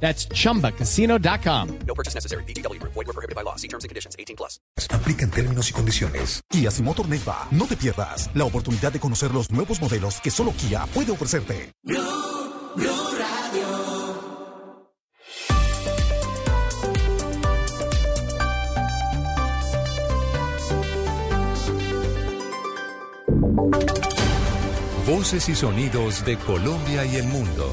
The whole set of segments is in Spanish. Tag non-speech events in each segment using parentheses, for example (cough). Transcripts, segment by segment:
That's chumbacasino.com. No purchase necessary. BGW. Void were prohibited by law. See terms and conditions. 18 plus. Aplica en términos y condiciones. Kia Motor Neiva. No te pierdas la oportunidad de conocer los nuevos modelos que solo Kia puede ofrecerte. Voces y sonidos de Colombia y el mundo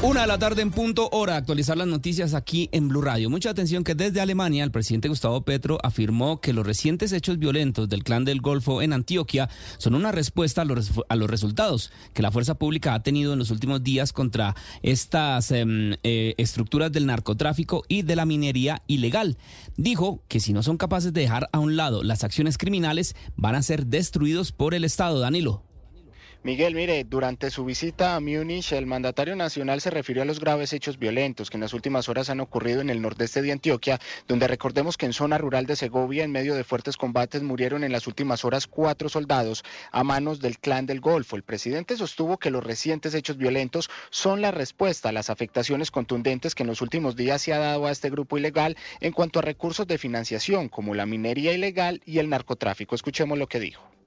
Una de la tarde en punto hora, actualizar las noticias aquí en Blue Radio. Mucha atención que desde Alemania el presidente Gustavo Petro afirmó que los recientes hechos violentos del clan del Golfo en Antioquia son una respuesta a los, resultados que la fuerza pública ha tenido en los últimos días contra estas em, eh, estructuras del narcotráfico y de la minería ilegal. Dijo que si no son capaces de dejar a un lado las acciones criminales, van a ser destruidos por el Estado. Danilo. Miguel, mire, durante su visita a Múnich, el mandatario nacional se refirió a los graves hechos violentos que en las últimas horas han ocurrido en el nordeste de Antioquia, donde recordemos que en zona rural de Segovia, en medio de fuertes combates, murieron en las últimas horas cuatro soldados a manos del clan del Golfo. El presidente sostuvo que los recientes hechos violentos son la respuesta a las afectaciones contundentes que en los últimos días se ha dado a este grupo ilegal en cuanto a recursos de financiación, como la minería ilegal y el narcotráfico. Escuchemos lo que dijo.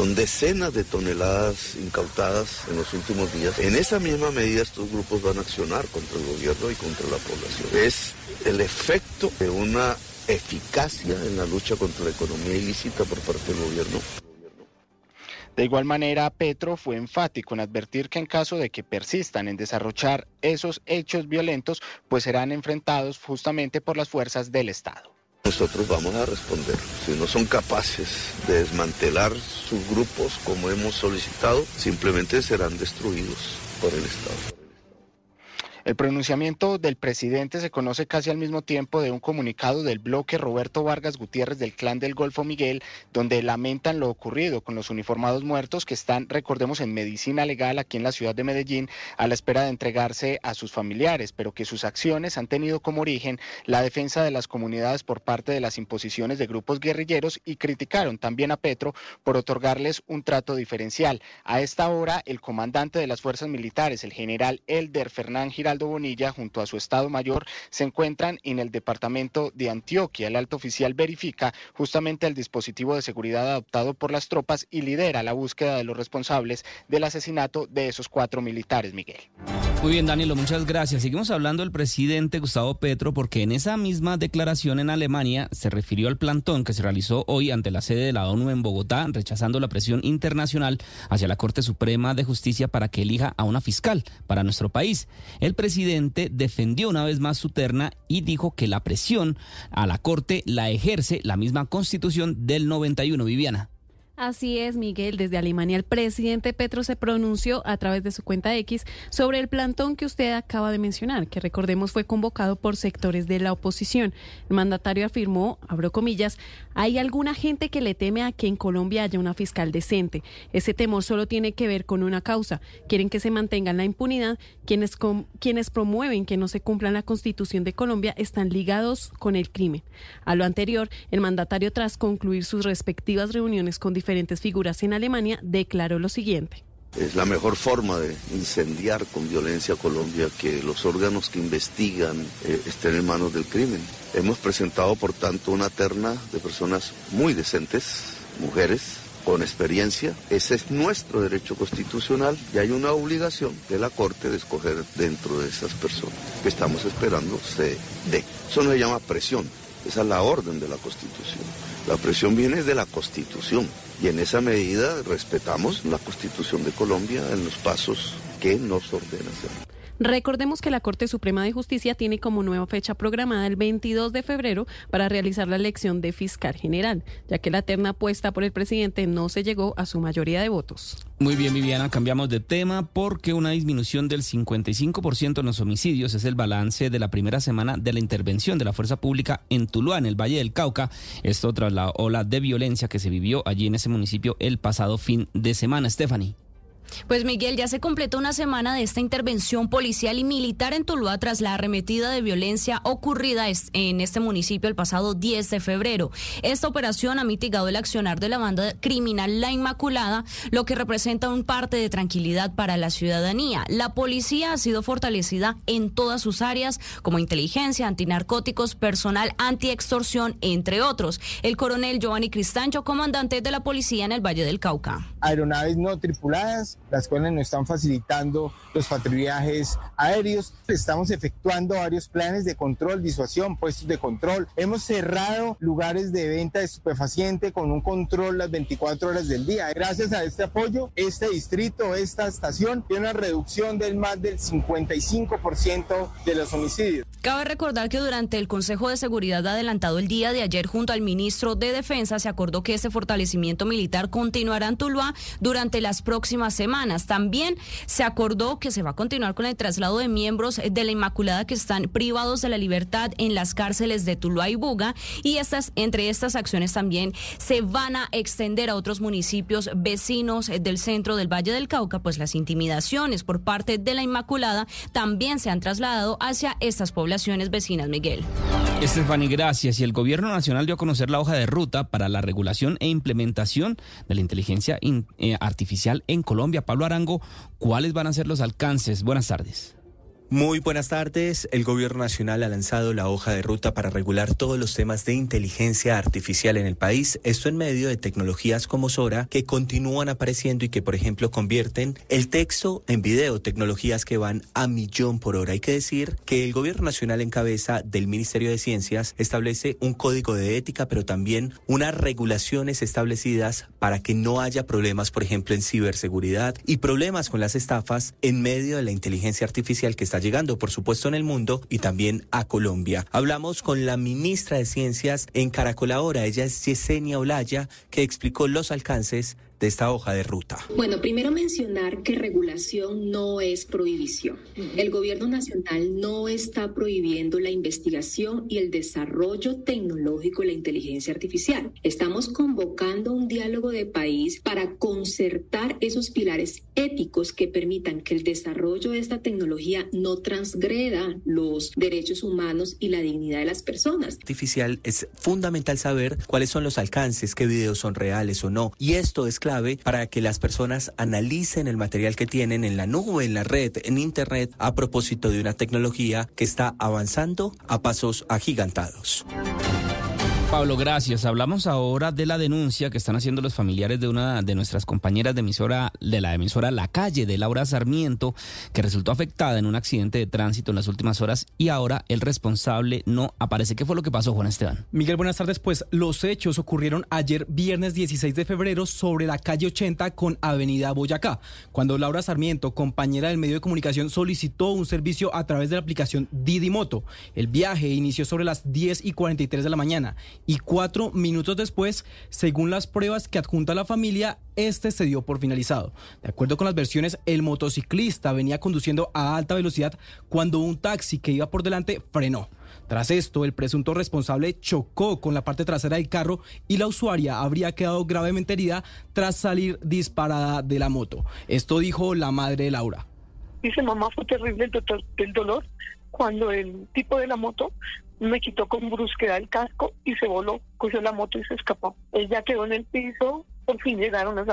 Son decenas de toneladas incautadas en los últimos días. En esa misma medida estos grupos van a accionar contra el gobierno y contra la población. Es el efecto de una eficacia en la lucha contra la economía ilícita por parte del gobierno. De igual manera, Petro fue enfático en advertir que en caso de que persistan en desarrollar esos hechos violentos, pues serán enfrentados justamente por las fuerzas del Estado. Nosotros vamos a responder. Si no son capaces de desmantelar sus grupos como hemos solicitado, simplemente serán destruidos por el Estado. El pronunciamiento del presidente se conoce casi al mismo tiempo de un comunicado del bloque Roberto Vargas Gutiérrez del Clan del Golfo Miguel, donde lamentan lo ocurrido con los uniformados muertos que están, recordemos, en medicina legal aquí en la ciudad de Medellín a la espera de entregarse a sus familiares, pero que sus acciones han tenido como origen la defensa de las comunidades por parte de las imposiciones de grupos guerrilleros y criticaron también a Petro por otorgarles un trato diferencial. A esta hora, el comandante de las fuerzas militares, el general Elder Fernán Giraldo Bonilla, junto a su Estado Mayor, se encuentran en el departamento de Antioquia. El alto oficial verifica justamente el dispositivo de seguridad adoptado por las tropas y lidera la búsqueda de los responsables del asesinato de esos cuatro militares, Miguel. Muy bien, Danilo, muchas gracias. Seguimos hablando del presidente Gustavo Petro porque en esa misma declaración en Alemania se refirió al plantón que se realizó hoy ante la sede de la ONU en Bogotá, rechazando la presión internacional hacia la Corte Suprema de Justicia para que elija a una fiscal para nuestro país. El presidente defendió una vez más su terna y dijo que la presión a la Corte la ejerce la misma Constitución del 91. Viviana. Así es, Miguel. Desde Alemania, el presidente Petro se pronunció a través de su cuenta X sobre el plantón que usted acaba de mencionar, que recordemos fue convocado por sectores de la oposición. El mandatario afirmó, abro comillas, hay alguna gente que le teme a que en Colombia haya una fiscal decente. Ese temor solo tiene que ver con una causa. Quieren que se mantenga la impunidad. Quienes, quienes promueven que no se cumpla la constitución de Colombia están ligados con el crimen. A lo anterior, el mandatario, tras concluir sus respectivas reuniones con diferentes diferentes figuras en Alemania, declaró lo siguiente. Es la mejor forma de incendiar con violencia a Colombia que los órganos que investigan eh, estén en manos del crimen. Hemos presentado, por tanto, una terna de personas muy decentes, mujeres, con experiencia. Ese es nuestro derecho constitucional y hay una obligación de la Corte de escoger dentro de esas personas que estamos esperando se dé. Eso no se llama presión, esa es la orden de la Constitución. La presión viene de la Constitución y en esa medida respetamos la Constitución de Colombia en los pasos que nos ordena hacer. Recordemos que la Corte Suprema de Justicia tiene como nueva fecha programada el 22 de febrero para realizar la elección de fiscal general, ya que la terna puesta por el presidente no se llegó a su mayoría de votos. Muy bien, Viviana, cambiamos de tema porque una disminución del 55% en los homicidios es el balance de la primera semana de la intervención de la fuerza pública en Tuluá, en el Valle del Cauca. Esto tras la ola de violencia que se vivió allí en ese municipio el pasado fin de semana. Stephanie. Pues Miguel, ya se completó una semana de esta intervención policial y militar en Tuluá tras la arremetida de violencia ocurrida en este municipio el pasado 10 de febrero. Esta operación ha mitigado el accionar de la banda criminal La Inmaculada, lo que representa un parte de tranquilidad para la ciudadanía. La policía ha sido fortalecida en todas sus áreas, como inteligencia, antinarcóticos, personal antiextorsión, entre otros. El coronel Giovanni Cristancho, comandante de la policía en el Valle del Cauca. Aeronaves no tripuladas las cuales nos están facilitando los patrullajes aéreos. Estamos efectuando varios planes de control, disuasión, puestos de control. Hemos cerrado lugares de venta de estupefaciente con un control las 24 horas del día. Gracias a este apoyo, este distrito, esta estación tiene una reducción del más del 55% de los homicidios. Cabe recordar que durante el Consejo de Seguridad adelantado el día de ayer junto al ministro de Defensa se acordó que este fortalecimiento militar continuará en Tuluá durante las próximas semanas. También se acordó que se va a continuar con el traslado de miembros de la Inmaculada que están privados de la libertad en las cárceles de Tuluá y Buga y estas entre estas acciones también se van a extender a otros municipios vecinos del centro del Valle del Cauca, pues las intimidaciones por parte de la Inmaculada también se han trasladado hacia estas poblaciones vecinas, Miguel. Estefany, gracias. Y el Gobierno Nacional dio a conocer la hoja de ruta para la regulación e implementación de la inteligencia eh, artificial en Colombia. Pablo Arango, ¿cuáles van a ser los alcances? Buenas tardes. Muy buenas tardes. El Gobierno Nacional ha lanzado la hoja de ruta para regular todos los temas de inteligencia artificial en el país. Esto en medio de tecnologías como Sora que continúan apareciendo y que, por ejemplo, convierten el texto en video, tecnologías que van a millón por hora. Hay que decir que el Gobierno Nacional en cabeza del Ministerio de Ciencias establece un código de ética, pero también unas regulaciones establecidas para que no haya problemas, por ejemplo, en ciberseguridad y problemas con las estafas en medio de la inteligencia artificial que está llegando, por supuesto, en el mundo y también a Colombia. Hablamos con la ministra de Ciencias en Caracol ahora, ella es Yesenia Olaya, que explicó los alcances de esta hoja de ruta? Bueno, primero mencionar que regulación no es prohibición. El gobierno nacional no está prohibiendo la investigación y el desarrollo tecnológico de la inteligencia artificial. Estamos convocando un diálogo de país para concertar esos pilares éticos que permitan que el desarrollo de esta tecnología no transgreda los derechos humanos y la dignidad de las personas. Artificial es fundamental saber cuáles son los alcances, qué videos son reales o no. Y esto es claro para que las personas analicen el material que tienen en la nube, en la red, en Internet, a propósito de una tecnología que está avanzando a pasos agigantados. Pablo, gracias. Hablamos ahora de la denuncia que están haciendo los familiares de una de nuestras compañeras de emisora, de la emisora La Calle, de Laura Sarmiento, que resultó afectada en un accidente de tránsito en las últimas horas y ahora el responsable no aparece. ¿Qué fue lo que pasó, Juan Esteban? Miguel, buenas tardes. Pues los hechos ocurrieron ayer, viernes 16 de febrero, sobre la calle 80 con Avenida Boyacá, cuando Laura Sarmiento, compañera del medio de comunicación, solicitó un servicio a través de la aplicación Didi Moto. El viaje inició sobre las 10 y 43 de la mañana y cuatro minutos después, según las pruebas que adjunta la familia, este se dio por finalizado. De acuerdo con las versiones, el motociclista venía conduciendo a alta velocidad cuando un taxi que iba por delante frenó. Tras esto, el presunto responsable chocó con la parte trasera del carro y la usuaria habría quedado gravemente herida tras salir disparada de la moto. Esto dijo la madre de Laura. Dice, mamá, fue terrible el dolor cuando el tipo de la moto me quitó con brusquedad el casco y se voló, cogió la moto y se escapó. Ella quedó en el piso, por fin llegaron las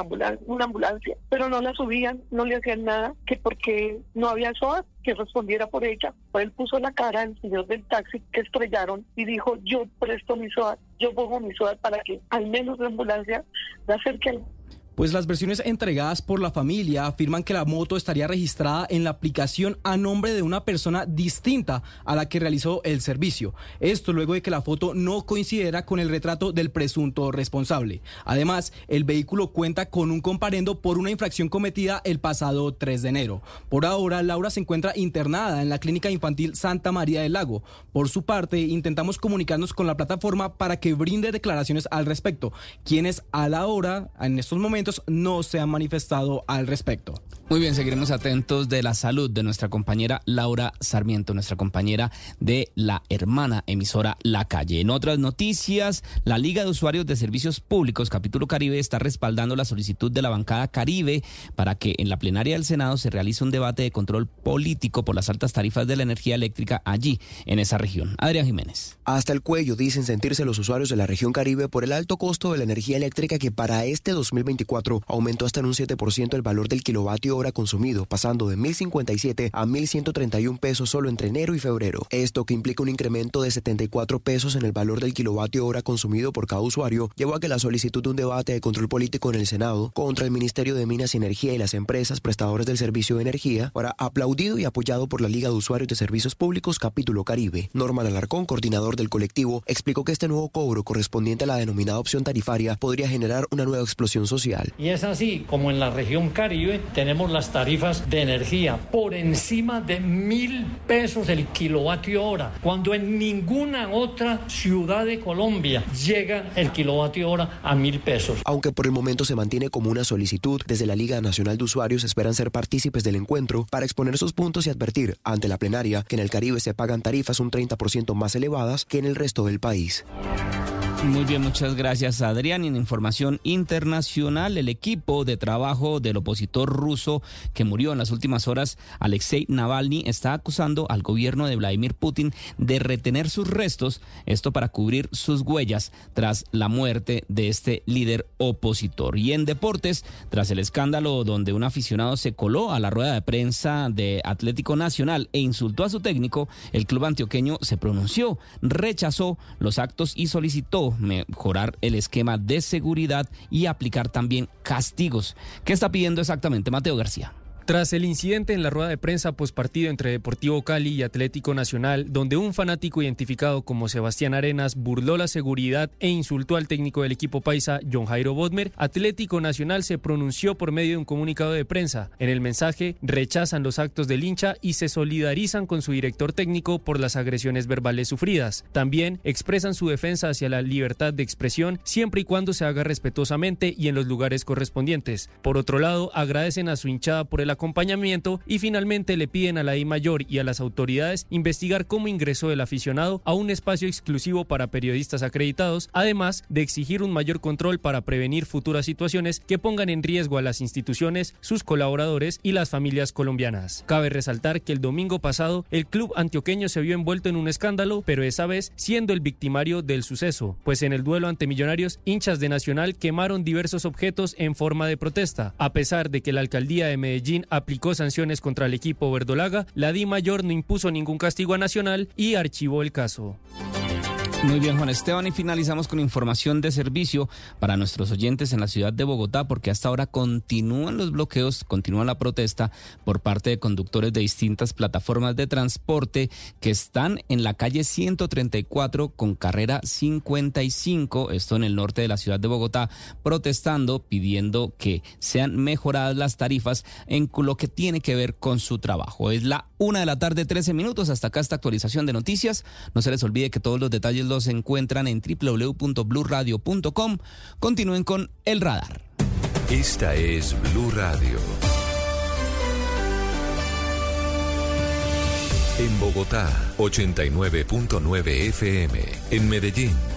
una ambulancia, pero no la subían, no le hacían nada, que porque no había SOAT que respondiera por ella. Él puso la cara al señor del taxi que estrellaron y dijo, yo presto mi SOAT, yo pongo mi SOAT para que al menos la ambulancia la acerque Pues las versiones entregadas por la familia afirman que la moto estaría registrada en la aplicación a nombre de una persona distinta a la que realizó el servicio. Esto luego de que la foto no coincidiera con el retrato del presunto responsable. Además, el vehículo cuenta con un comparendo por una infracción cometida el pasado 3 de enero. Por ahora, Laura se encuentra internada en la Clínica Infantil Santa María del Lago. Por su parte, intentamos comunicarnos con la plataforma para que brinde declaraciones al respecto, quienes a la hora, en estos momentos, no se han manifestado al respecto. Muy bien, seguiremos atentos de la salud de nuestra compañera Laura Sarmiento, nuestra compañera de la hermana emisora La Calle. En otras noticias, la Liga de Usuarios de Servicios Públicos, capítulo Caribe, está respaldando la solicitud de la bancada Caribe para que en la plenaria del Senado se realice un debate de control político por las altas tarifas de la energía eléctrica allí, en esa región. Adrián Jiménez. Hasta el cuello dicen sentirse los usuarios de la región Caribe por el alto costo de la energía eléctrica que para este 2024 aumentó hasta en un 7% el valor del kilovatio hora consumido, pasando de 1.057 a 1.131 pesos solo entre enero y febrero. Esto, que implica un incremento de 74 pesos en el valor del kilovatio hora consumido por cada usuario, llevó a que la solicitud de un debate de control político en el Senado contra el Ministerio de Minas y Energía y las empresas prestadoras del servicio de energía fuera aplaudido y apoyado por la Liga de Usuarios de Servicios Públicos Capítulo Caribe. Norman Alarcón, coordinador del colectivo, explicó que este nuevo cobro correspondiente a la denominada opción tarifaria podría generar una nueva explosión social. Y es así como en la región Caribe tenemos las tarifas de energía por encima de mil pesos el kilovatio hora, cuando en ninguna otra ciudad de Colombia llega el kilovatio hora a mil pesos. Aunque por el momento se mantiene como una solicitud, desde la Liga Nacional de Usuarios esperan ser partícipes del encuentro para exponer sus puntos y advertir ante la plenaria que en el Caribe se pagan tarifas un 30% más elevadas que en el resto del país. Muy bien, muchas gracias Adrián. En información internacional, el equipo de trabajo del opositor ruso que murió en las últimas horas, Alexei Navalny, está acusando al gobierno de Vladimir Putin de retener sus restos, esto para cubrir sus huellas tras la muerte de este líder opositor. Y en deportes, tras el escándalo donde un aficionado se coló a la rueda de prensa de Atlético Nacional e insultó a su técnico, el club antioqueño se pronunció, rechazó los actos y solicitó mejorar el esquema de seguridad y aplicar también castigos. ¿Qué está pidiendo exactamente Mateo García? Tras el incidente en la rueda de prensa postpartido entre Deportivo Cali y Atlético Nacional, donde un fanático identificado como Sebastián Arenas burló la seguridad e insultó al técnico del equipo paisa, John Jairo Bodmer, Atlético Nacional se pronunció por medio de un comunicado de prensa. En el mensaje rechazan los actos del hincha y se solidarizan con su director técnico por las agresiones verbales sufridas. También expresan su defensa hacia la libertad de expresión siempre y cuando se haga respetuosamente y en los lugares correspondientes. Por otro lado, agradecen a su hinchada por el acompañamiento y finalmente le piden a la I Mayor y a las autoridades investigar cómo ingresó el aficionado a un espacio exclusivo para periodistas acreditados, además de exigir un mayor control para prevenir futuras situaciones que pongan en riesgo a las instituciones, sus colaboradores y las familias colombianas. Cabe resaltar que el domingo pasado el club antioqueño se vio envuelto en un escándalo, pero esa vez siendo el victimario del suceso, pues en el duelo ante Millonarios, hinchas de Nacional quemaron diversos objetos en forma de protesta, a pesar de que la alcaldía de Medellín aplicó sanciones contra el equipo verdolaga, la Di Mayor no impuso ningún castigo a Nacional y archivó el caso. Muy bien, Juan Esteban, y finalizamos con información de servicio para nuestros oyentes en la ciudad de Bogotá, porque hasta ahora continúan los bloqueos, continúa la protesta por parte de conductores de distintas plataformas de transporte que están en la calle 134 con carrera 55, esto en el norte de la ciudad de Bogotá, protestando, pidiendo que sean mejoradas las tarifas en lo que tiene que ver con su trabajo. Es la una de la tarde, 13 minutos. Hasta acá esta actualización de noticias. No se les olvide que todos los detalles los encuentran en www.bluradio.com. Continúen con el radar. Esta es Blue Radio. En Bogotá, 89.9 FM. En Medellín.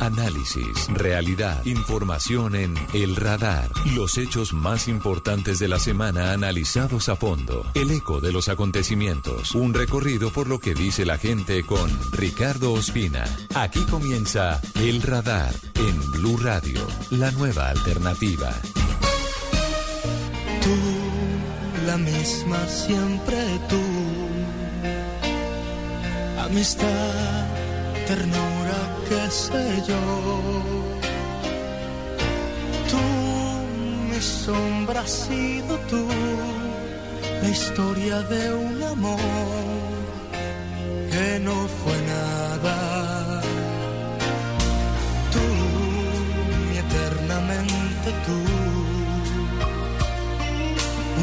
Análisis, realidad, información en El Radar. Los hechos más importantes de la semana analizados a fondo. El eco de los acontecimientos. Un recorrido por lo que dice la gente con Ricardo Ospina. Aquí comienza El Radar en Blue Radio, la nueva alternativa. Tú, la misma siempre tú. Amistad, ternura, qué sé yo. Tú, mi sombra has sido tú, la historia de un amor que no fue nada. Tú, mi eternamente tú,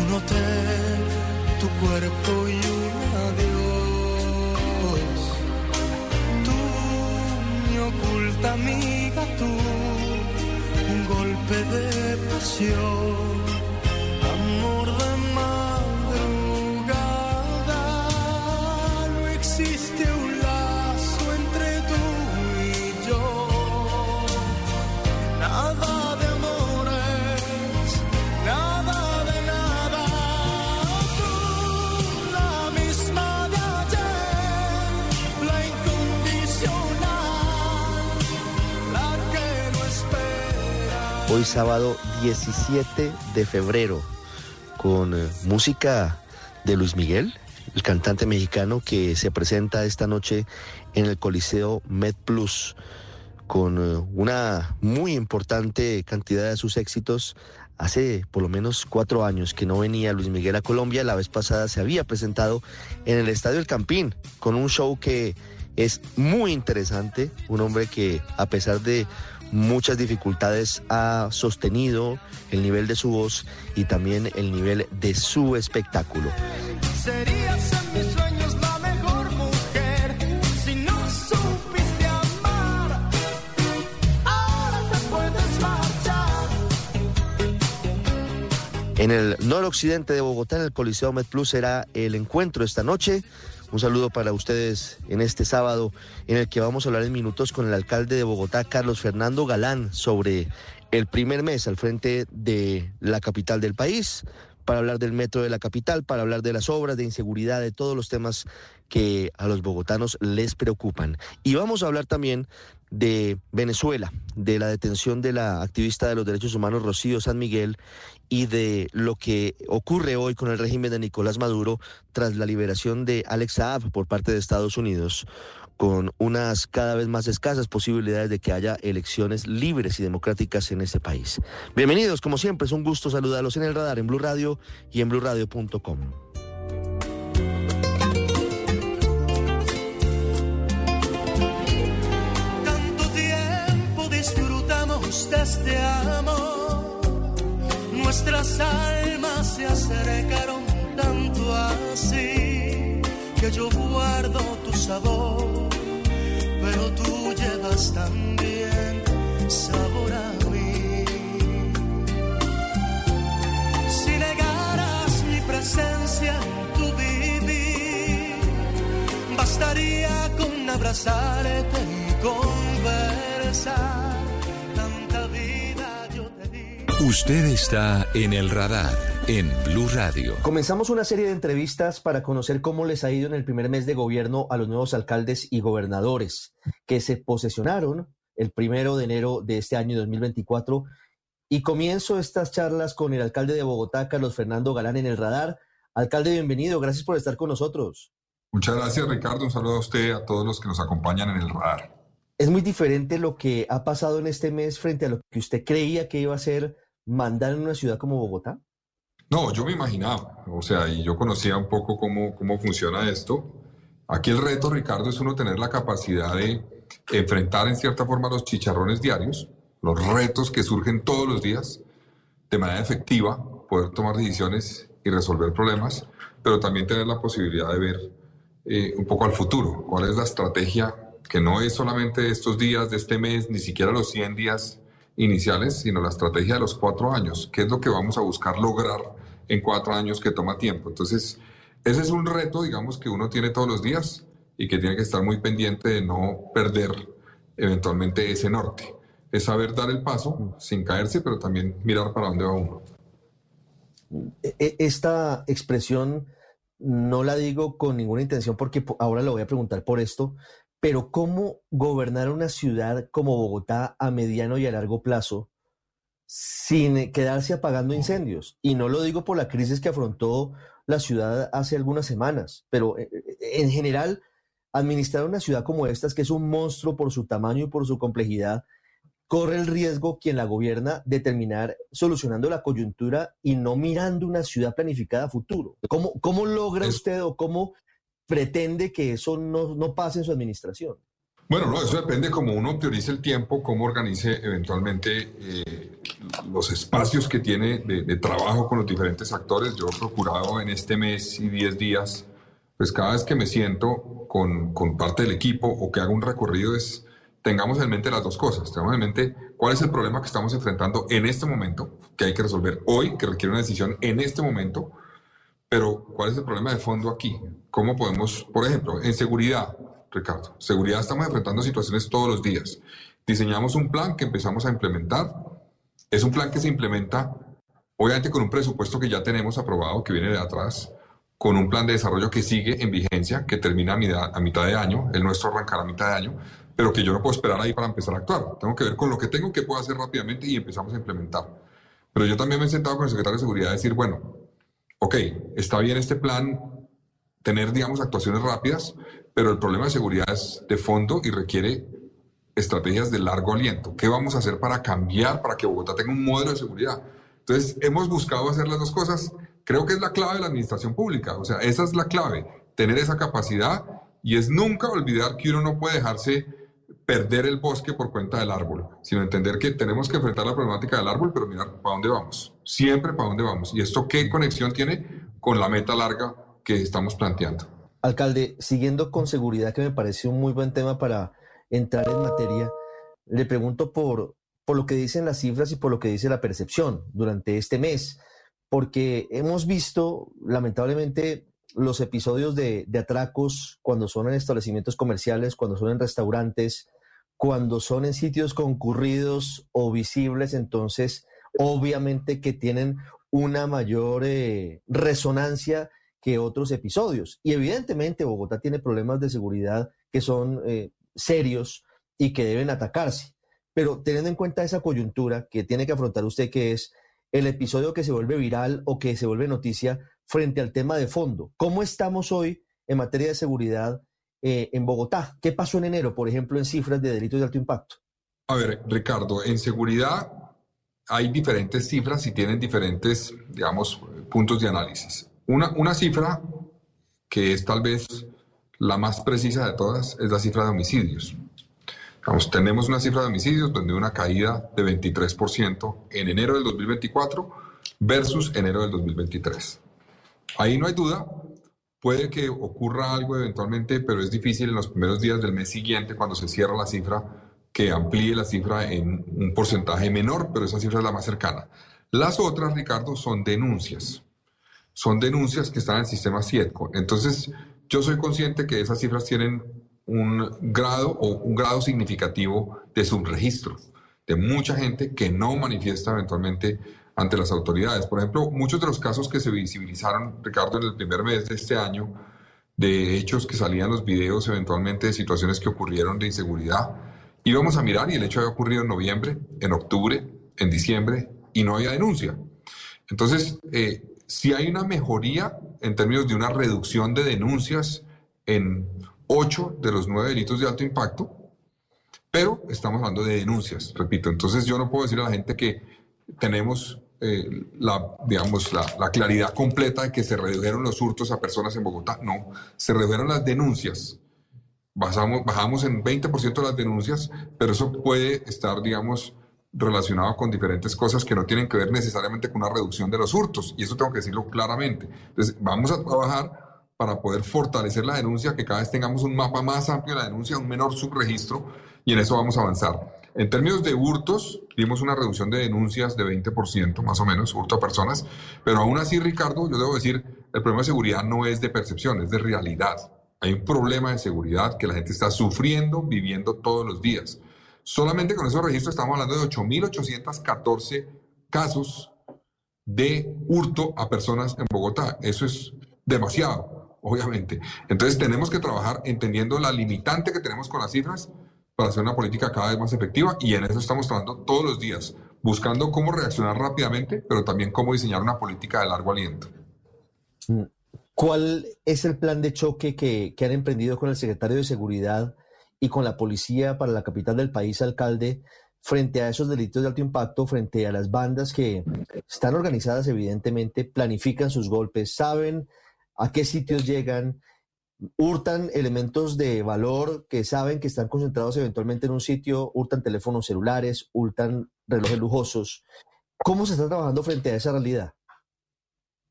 un hotel, tu cuerpo y amiga, tú, un golpe de pasión, Hoy sábado 17 de febrero, con eh, música de Luis Miguel, el cantante mexicano que se presenta esta noche en el Coliseo Med Plus, con eh, una muy importante cantidad de sus éxitos. Hace por lo menos cuatro años que no venía Luis Miguel a Colombia. La vez pasada se había presentado en el Estadio El Campín con un show que es muy interesante. Un hombre que a pesar de muchas dificultades ha sostenido el nivel de su voz y también el nivel de su espectáculo. Serías en mis sueños la mejor mujer si no supiste amar. Ahora te puedes marchar. En el noroccidente de Bogotá, en el Coliseo Med Plus, será el encuentro esta noche. Un saludo para ustedes en este sábado, en el que vamos a hablar en minutos con el alcalde de Bogotá, Carlos Fernando Galán, sobre el primer mes al frente de la capital del país, para hablar del metro de la capital, para hablar de las obras, de inseguridad, de todos los temas que a los bogotanos les preocupan. Y vamos a hablar también de Venezuela, de la detención de la activista de los derechos humanos Rocío San Miguel y de lo que ocurre hoy con el régimen de Nicolás Maduro tras la liberación de Alex Saab por parte de Estados Unidos con unas cada vez más escasas posibilidades de que haya elecciones libres y democráticas en ese país. Bienvenidos, como siempre, es un gusto saludarlos en el radar, en Blue Radio y en bluradio.com. Tanto tiempo disfrutamos de este amor. Nuestras almas se acercaron tanto así que yo guardo tu sabor, pero tú llevas también sabor a mí. Si negaras mi presencia en tu vivir, bastaría con abrazarte y conversar. Usted está en el radar en Blue Radio. Comenzamos una serie de entrevistas para conocer cómo les ha ido en el primer mes de gobierno a los nuevos alcaldes y gobernadores que se posesionaron el primero de enero de este año 2024. Y comienzo estas charlas con el alcalde de Bogotá, Carlos Fernando Galán, en el radar. Alcalde, bienvenido. Gracias por estar con nosotros. Muchas gracias, Ricardo. Un saludo a usted y a todos los que nos acompañan en el radar. Es muy diferente lo que ha pasado en este mes frente a lo que usted creía que iba a ser mandar en una ciudad como Bogotá. No, yo me imaginaba, o sea, y yo conocía un poco cómo, cómo funciona esto. Aquí el reto, Ricardo, es uno tener la capacidad de, enfrentar en cierta forma los chicharrones diarios, los retos que surgen todos los días, de manera efectiva, poder tomar decisiones y resolver problemas, pero también tener la posibilidad de ver eh, un poco al futuro, cuál es la estrategia que no es solamente de estos días, de este mes, ni siquiera los 100 días iniciales, sino la estrategia de los cuatro años, qué es lo que vamos a buscar lograr en cuatro años que toma tiempo. Entonces, ese es un reto, digamos, que uno tiene todos los días y que tiene que estar muy pendiente de no perder eventualmente ese norte. Es saber dar el paso sin caerse, pero también mirar para dónde va uno. E, e, esta expresión no la digo con ninguna intención porque ahora lo voy a preguntar por esto, pero ¿cómo gobernar una ciudad como Bogotá a mediano y a largo plazo sin quedarse apagando incendios? Y no lo digo por la crisis que afrontó la ciudad hace algunas semanas, pero eh, eh, en general, administrar una ciudad como esta, que es un monstruo por su tamaño y por su complejidad, corre el riesgo quien la gobierna de terminar solucionando la coyuntura y no mirando una ciudad planificada a futuro. ¿Cómo, cómo logra usted o cómo pretende que eso no, no pase en su administración? Bueno, no, eso depende cómo uno priorice el tiempo, cómo organice eventualmente eh, los espacios que tiene de, trabajo con los diferentes actores. Yo he procurado en este mes y 10 días, pues cada vez que me siento con, con, parte del equipo o que hago un recorrido es, tengamos en mente las dos cosas. Tengamos en mente cuál es el problema que estamos enfrentando en este momento, que hay que resolver hoy, que requiere una decisión en este momento, pero cuál es el problema de fondo aquí. ¿Cómo podemos, por ejemplo, en seguridad, Ricardo. Seguridad estamos enfrentando situaciones todos los días. Diseñamos un plan que empezamos a implementar. Es un plan que se implementa, obviamente, con un presupuesto que ya tenemos aprobado, que viene de atrás, con un plan de desarrollo que sigue en vigencia, que termina a mitad de año. El nuestro arrancará a mitad de año, pero que yo no puedo esperar ahí para empezar a actuar. Tengo que ver con lo que tengo que puedo hacer rápidamente y empezamos a implementar. Pero yo también me he sentado con el secretario de Seguridad a decir, bueno, ok, está bien este plan, tener, digamos, actuaciones rápidas, pero el problema de seguridad es de fondo y requiere estrategias de largo aliento. ¿Qué vamos a hacer para cambiar, para que Bogotá tenga un modelo de seguridad? Entonces, hemos buscado hacer las dos cosas. Creo que es la clave de la administración pública. O sea, esa es la clave, tener esa capacidad y es nunca olvidar que uno no puede dejarse perder el bosque por cuenta del árbol, sino entender que tenemos que enfrentar la problemática del árbol, pero mirar para dónde vamos, siempre para dónde vamos. ¿Y esto qué conexión tiene con la meta larga que estamos planteando? Alcalde, siguiendo con seguridad, que me parece un muy buen tema para entrar en materia, le pregunto por, por lo que dicen las cifras y por lo que dice la percepción durante este mes, porque hemos visto, lamentablemente, los episodios de, de atracos cuando son en establecimientos comerciales, cuando son en restaurantes, cuando son en sitios concurridos o visibles, entonces obviamente que tienen una mayor eh, resonancia que otros episodios. Y evidentemente Bogotá tiene problemas de seguridad que son eh, serios y que deben atacarse. Pero teniendo en cuenta esa coyuntura que tiene que afrontar usted, que es el episodio que se vuelve viral o que se vuelve noticia frente al tema de fondo. ¿Cómo estamos hoy en materia de seguridad eh, en Bogotá? ¿Qué pasó en enero, por ejemplo, en cifras de delitos de alto impacto? A ver, Ricardo, en seguridad hay diferentes cifras y tienen diferentes, digamos, puntos de análisis. Una, cifra que es tal vez la más precisa de todas es la cifra de homicidios. Tenemos una cifra de homicidios donde una caída de 23% en enero del 2024 versus enero del 2023. Ahí no hay duda, puede que ocurra algo eventualmente, pero es difícil en los primeros días del mes siguiente, cuando se cierra la cifra, que amplíe la cifra en un porcentaje menor, pero esa cifra es la más cercana. Las otras, Ricardo, son denuncias son denuncias que están en el sistema CIETCO. Entonces, yo soy consciente que esas cifras tienen un grado o un grado significativo de subregistro, de mucha gente que no manifiesta eventualmente ante las autoridades. Por ejemplo, muchos de los casos que se visibilizaron, Ricardo, en el primer mes de este año, de hechos que salían los videos eventualmente de situaciones que ocurrieron de inseguridad, íbamos a mirar y el hecho había ocurrido en noviembre, en octubre, en diciembre y no había denuncia. Entonces, eh, si hay una mejoría en términos de una reducción de denuncias en ocho de los nueve delitos de alto impacto, pero estamos hablando de denuncias, repito. Entonces yo no puedo decir a la gente que tenemos eh, la, digamos, la, la, claridad completa de que se redujeron los hurtos a personas en Bogotá. No, se redujeron las denuncias bajamos, bajamos en 20% las denuncias, pero eso puede estar, digamos, relacionado con diferentes cosas que no tienen que ver necesariamente con una reducción de los hurtos, y eso tengo que decirlo claramente. Entonces, vamos a trabajar para poder fortalecer la denuncia, que cada vez tengamos un mapa más amplio de la denuncia, un menor subregistro, y en eso vamos a avanzar. En términos de hurtos, vimos una reducción de denuncias de 20%, más o menos, hurto a personas, pero aún así, Ricardo, yo debo decir, el problema de seguridad no es de percepción, es de realidad. Hay un problema de seguridad que la gente está sufriendo, viviendo todos los días. Solamente con esos registros estamos hablando de 8.814 casos de hurto a personas en Bogotá. Eso es demasiado, obviamente. Entonces tenemos que trabajar entendiendo la limitante que tenemos con las cifras para hacer una política cada vez más efectiva y en eso estamos trabajando todos los días, buscando cómo reaccionar rápidamente, pero también cómo diseñar una política de largo aliento. ¿Cuál es el plan de choque que, que han emprendido con el secretario de Seguridad y con la policía para la capital del país, alcalde, frente a esos delitos de alto impacto, frente a las bandas que están organizadas, evidentemente, planifican sus golpes, saben a qué sitios llegan, hurtan elementos de valor que saben que están concentrados eventualmente en un sitio, hurtan teléfonos celulares, hurtan relojes lujosos. ¿Cómo se está trabajando frente a esa realidad?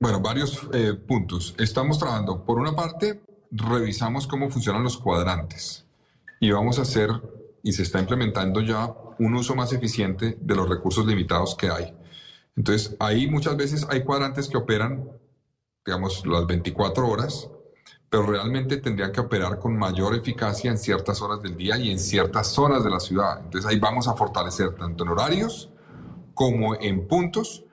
Bueno, varios eh, puntos. Estamos trabajando, por una parte, revisamos cómo funcionan los cuadrantes y vamos a hacer, y se está implementando ya, un uso más eficiente de los recursos limitados que hay. Entonces, ahí muchas veces hay cuadrantes que operan, digamos, las 24 horas, pero realmente tendrían que operar con mayor eficacia en ciertas horas del día y en ciertas zonas de la ciudad. Entonces ahí vamos a fortalecer tanto en horarios como en puntos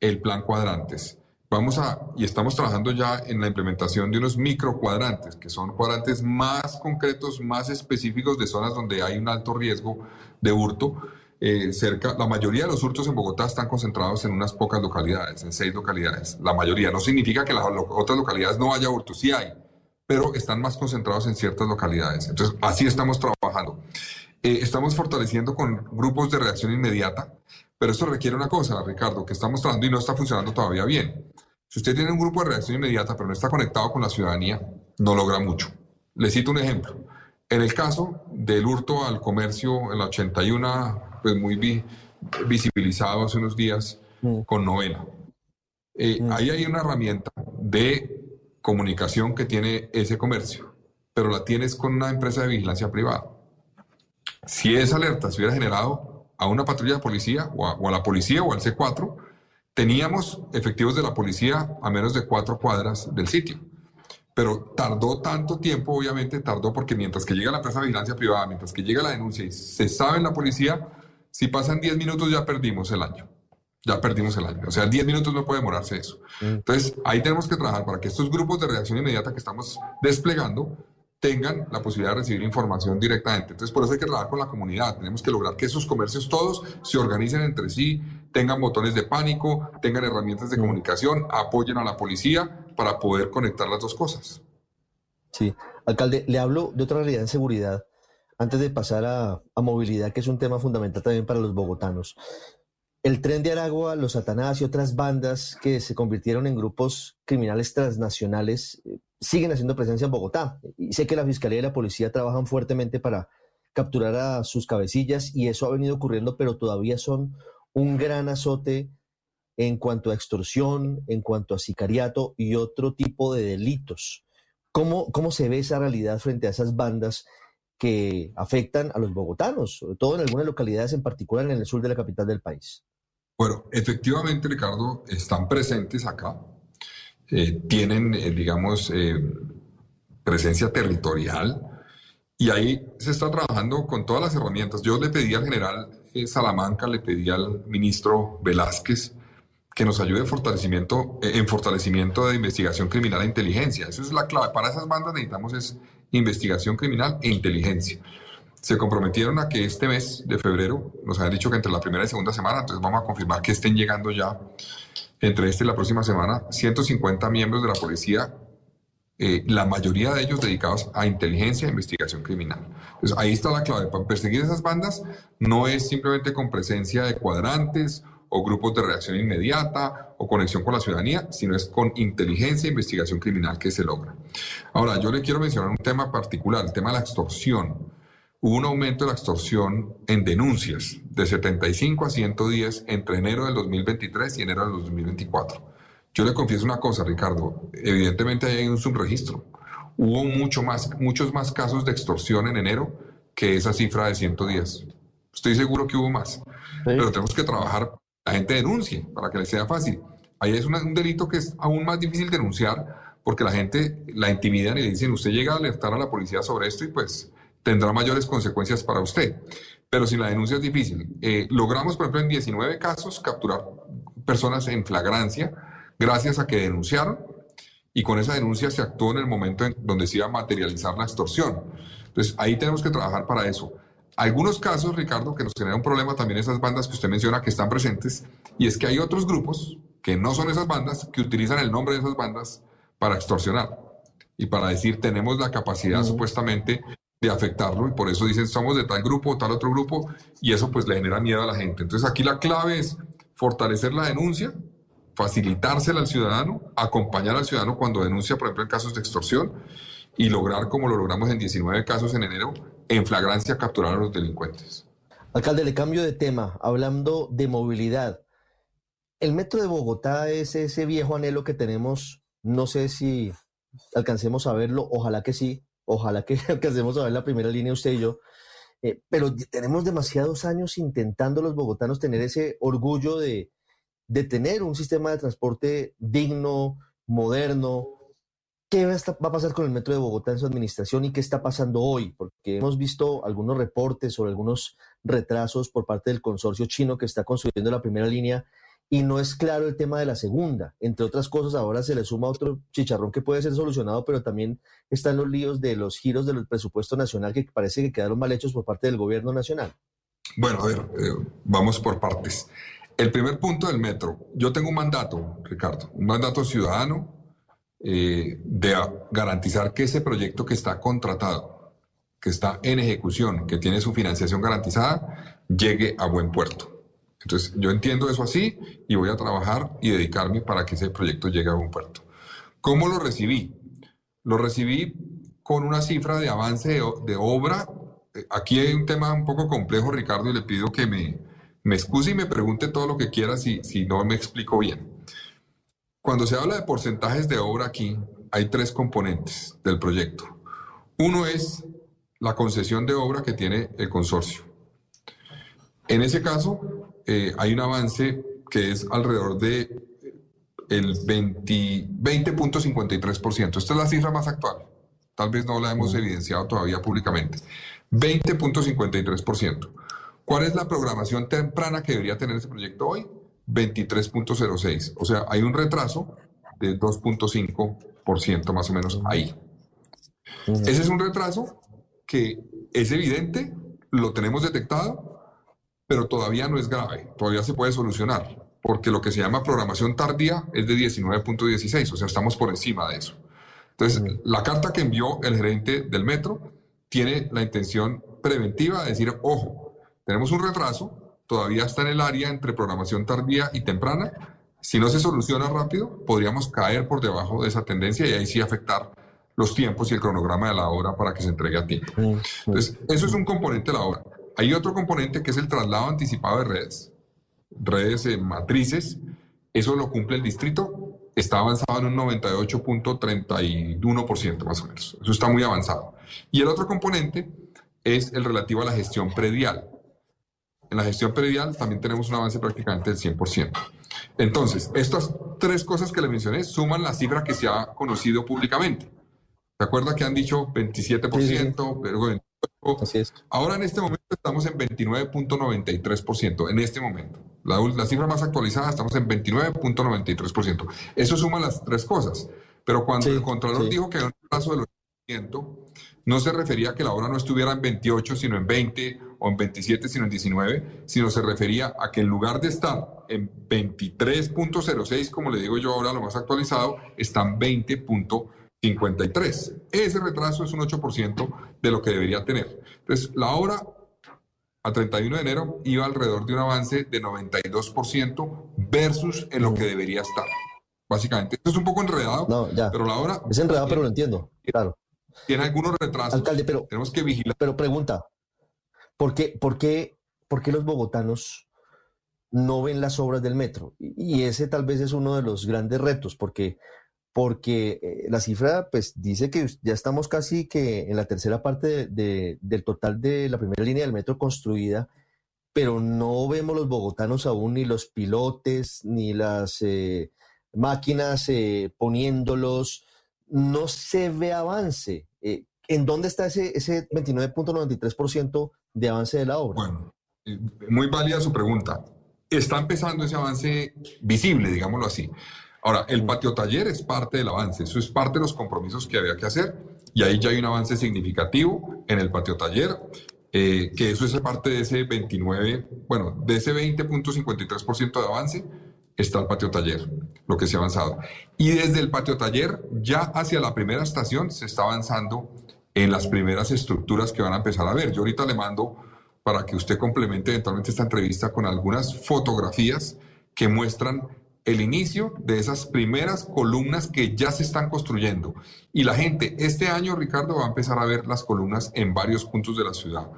el plan cuadrantes. Vamos a, y estamos trabajando ya en la implementación de unos micro cuadrantes, que son cuadrantes más concretos, más específicos de zonas donde hay un alto riesgo de hurto. Eh, cerca, la mayoría de los hurtos en Bogotá están concentrados en unas pocas localidades, en seis localidades. La mayoría no significa que las otras localidades no haya hurtos, sí hay, pero están más concentrados en ciertas localidades. Entonces, así estamos trabajando. Eh, estamos fortaleciendo con grupos de reacción inmediata, pero esto requiere una cosa, Ricardo, que estamos trabajando y no está funcionando todavía bien. Si usted tiene un grupo de reacción inmediata, pero no está conectado con la ciudadanía, no logra mucho. Le cito un ejemplo. En el caso del hurto al comercio en la 81, pues muy visibilizado hace unos días mm. con novena. Eh, mm. Ahí hay una herramienta de comunicación que tiene ese comercio, pero la tienes con una empresa de vigilancia privada. Si esa alerta se hubiera generado a una patrulla de policía o a, la policía o al C4, teníamos efectivos de la policía a menos de cuatro cuadras del sitio. Pero tardó tanto tiempo, obviamente tardó porque mientras que llega la empresa de vigilancia privada, mientras que llega la denuncia y se sabe en la policía, si pasan 10 minutos ya perdimos el año ya perdimos el año. O sea, 10 minutos no puede demorarse eso. Mm. Entonces, ahí tenemos que trabajar para que estos grupos de reacción inmediata que estamos desplegando tengan la posibilidad de recibir información directamente. Entonces, por eso hay que trabajar con la comunidad. Tenemos que lograr que esos comercios todos se organicen entre sí, tengan botones de pánico, tengan herramientas de mm. comunicación, apoyen a la policía para poder conectar las dos cosas. Sí, alcalde, le hablo de otra realidad en seguridad antes de pasar a, movilidad, que es un tema fundamental también para los bogotanos. El tren de Aragua, los Satanás y otras bandas que se convirtieron en grupos criminales transnacionales eh, siguen haciendo presencia en Bogotá. Y sé que la Fiscalía y la Policía trabajan fuertemente para capturar a sus cabecillas y eso ha venido ocurriendo, pero todavía son un gran azote en cuanto a extorsión, en cuanto a sicariato y otro tipo de delitos. ¿Cómo, cómo se ve esa realidad frente a esas bandas que afectan a los bogotanos, sobre todo en algunas localidades, en particular en el sur de la capital del país? Bueno, efectivamente, Ricardo, están presentes acá, eh, tienen, eh, digamos, eh, presencia territorial y ahí se está trabajando con todas las herramientas. Yo le pedí al general Salamanca, le pedí al ministro Velázquez que nos ayude en fortalecimiento, en fortalecimiento de investigación criminal e inteligencia. Esa es la clave. Para esas bandas necesitamos es investigación criminal e inteligencia se comprometieron a que este mes de febrero, nos habían dicho que entre la primera y segunda semana, entonces vamos a confirmar que estén llegando ya entre este y la próxima semana 150 miembros de la policía, eh, la mayoría de ellos dedicados a inteligencia e investigación criminal. Entonces ahí está la clave. Para perseguir esas bandas no es simplemente con presencia de cuadrantes o grupos de reacción inmediata o conexión con la ciudadanía, sino es con inteligencia e investigación criminal que se logra. Ahora, yo le quiero mencionar un tema particular, el tema de la extorsión. Hubo un aumento de la extorsión en denuncias de 75 a 110 entre enero del 2023 y enero del 2024. Yo le confieso una cosa, Ricardo, evidentemente hay un subregistro. Hubo mucho más, muchos más casos de extorsión en enero que esa cifra de 110. Estoy seguro que hubo más, pero tenemos que trabajar, la gente denuncie para que le sea fácil. Ahí es un delito que es aún más difícil denunciar porque la gente la intimidan y le dicen, usted llega a alertar a la policía sobre esto y pues tendrá mayores consecuencias para usted. Pero si la denuncia es difícil, eh, logramos, por ejemplo, en 19 casos capturar personas en flagrancia gracias a que denunciaron y con esa denuncia se actuó en el momento en donde se iba a materializar la extorsión. Entonces ahí tenemos que trabajar para eso. Algunos casos, Ricardo, que nos genera un problema también esas bandas que usted menciona que están presentes, y es que hay otros grupos que no son esas bandas, que utilizan el nombre de esas bandas para extorsionar y para decir tenemos la capacidad supuestamente de afectarlo y por eso dicen somos de tal grupo o tal otro grupo y eso pues le genera miedo a la gente. Entonces aquí la clave es fortalecer la denuncia, facilitársela al ciudadano, acompañar al ciudadano cuando denuncia, por ejemplo, en casos de extorsión y lograr, como lo logramos en 19 casos en enero, en flagrancia capturar a los delincuentes. Alcalde, le cambio de tema, hablando de movilidad. El metro de Bogotá es ese viejo anhelo que tenemos, no sé si alcancemos a verlo, ojalá que sí, ojalá que (laughs) alcancemos a ver la primera línea usted y yo, eh, pero tenemos demasiados años intentando los bogotanos tener ese orgullo de, de tener un sistema de transporte digno, moderno. ¿Qué va a pasar con el Metro de Bogotá en su administración y qué está pasando hoy? Porque hemos visto algunos reportes sobre algunos retrasos por parte del consorcio chino que está construyendo la primera línea y no es claro el tema de la segunda. Entre otras cosas, ahora se le suma otro chicharrón que puede ser solucionado, pero también están los líos de los giros del presupuesto nacional que parece que quedaron mal hechos por parte del gobierno nacional. Bueno, a ver, eh, vamos por partes. El primer punto del metro. Yo tengo un mandato, Ricardo, un mandato ciudadano eh, de garantizar que ese proyecto que está contratado, que está en ejecución, que tiene su financiación garantizada, llegue a buen puerto. Entonces, yo entiendo eso así y voy a trabajar y dedicarme para que ese proyecto llegue a buen puerto. ¿Cómo lo recibí? Lo recibí con una cifra de avance de, obra. Eh, aquí hay un tema un poco complejo, Ricardo, y le pido que me, me excuse y me pregunte todo lo que quiera si, si no me explico bien. Cuando se habla de porcentajes de obra aquí, hay tres componentes del proyecto. Uno es la concesión de obra que tiene el consorcio. En ese caso, eh, hay un avance que es alrededor de el 20.53%. Esta es la cifra más actual. Tal vez no la hemos evidenciado todavía públicamente. 20.53%. ¿Cuál es la programación temprana que debería tener ese proyecto hoy? 23.06. O sea, hay un retraso de 2.5% más o menos ahí. Ese es un retraso que es evidente, lo tenemos detectado, pero todavía no es grave, todavía se puede solucionar, porque lo que se llama programación tardía es de 19.16, o sea, estamos por encima de eso. Entonces, la carta que envió el gerente del metro tiene la intención preventiva de decir, ojo, tenemos un retraso, todavía está en el área entre programación tardía y temprana. Si no se soluciona rápido, podríamos caer por debajo de esa tendencia y ahí sí afectar los tiempos y el cronograma de la obra para que se entregue a tiempo. Entonces, eso es un componente de la obra. Hay otro componente que es el traslado anticipado de redes, redes eh, matrices. Eso lo cumple el distrito. Está avanzado en un 98.31% más o menos. Eso está muy avanzado. Y el otro componente es el relativo a la gestión predial. En la gestión predial también tenemos un avance prácticamente del 100%. Entonces, estas tres cosas que le mencioné suman la cifra que se ha conocido públicamente. ¿Se acuerda que han dicho 27%? Pero, Así es. Ahora en este momento estamos en 29.93%, en este momento. La, la, cifra más actualizada estamos en 29.93%. Eso suma las tres cosas. Pero cuando el Contralor dijo que en un plazo del 80%, no se refería a que la obra no estuviera en 28, sino en 20 o en 27, sino en 19, sino se refería a que en lugar de estar en 23.06, como le digo yo ahora, lo más actualizado, están 20.53. Ese retraso es un 8% de lo que debería tener. Entonces, la obra a 31 de enero iba alrededor de un avance de 92% versus en lo que debería estar. básicamente. Esto es un poco enredado, No, ya. pero la obra Es enredado, pero lo entiendo. Claro. tiene algunos retrasos. Alcalde, pero, Tenemos que vigilar. pero pregunta, ¿por qué, por, qué, ¿por qué los bogotanos no ven las obras del metro? Y ese tal vez es uno de los grandes retos, porque, porque eh, la cifra pues dice que ya estamos casi que en la tercera parte de- de- del total de la primera línea del metro construida, pero no vemos los bogotanos aún ni los pilotes, ni las eh, máquinas eh, poniéndolos, no se ve avance. ¿En dónde está ese, ese 29.93% de avance de la obra? Bueno, eh, muy válida su pregunta. Está empezando ese avance visible, digámoslo así. Ahora, el patio taller es parte del avance, eso es parte de los compromisos que había que hacer y ahí ya hay un avance significativo en el patio taller, eh, que eso es parte de ese 29, bueno, de ese 20.53% de avance está el patio taller, lo que se ha avanzado. Y desde el patio taller ya hacia la primera estación se está avanzando en las primeras estructuras que van a empezar a ver. Yo ahorita le mando para que usted complemente eventualmente esta entrevista con algunas fotografías que muestran el inicio de esas primeras columnas que ya se están construyendo. Y la gente este año, Ricardo, va a empezar a ver las columnas en varios puntos de la ciudad.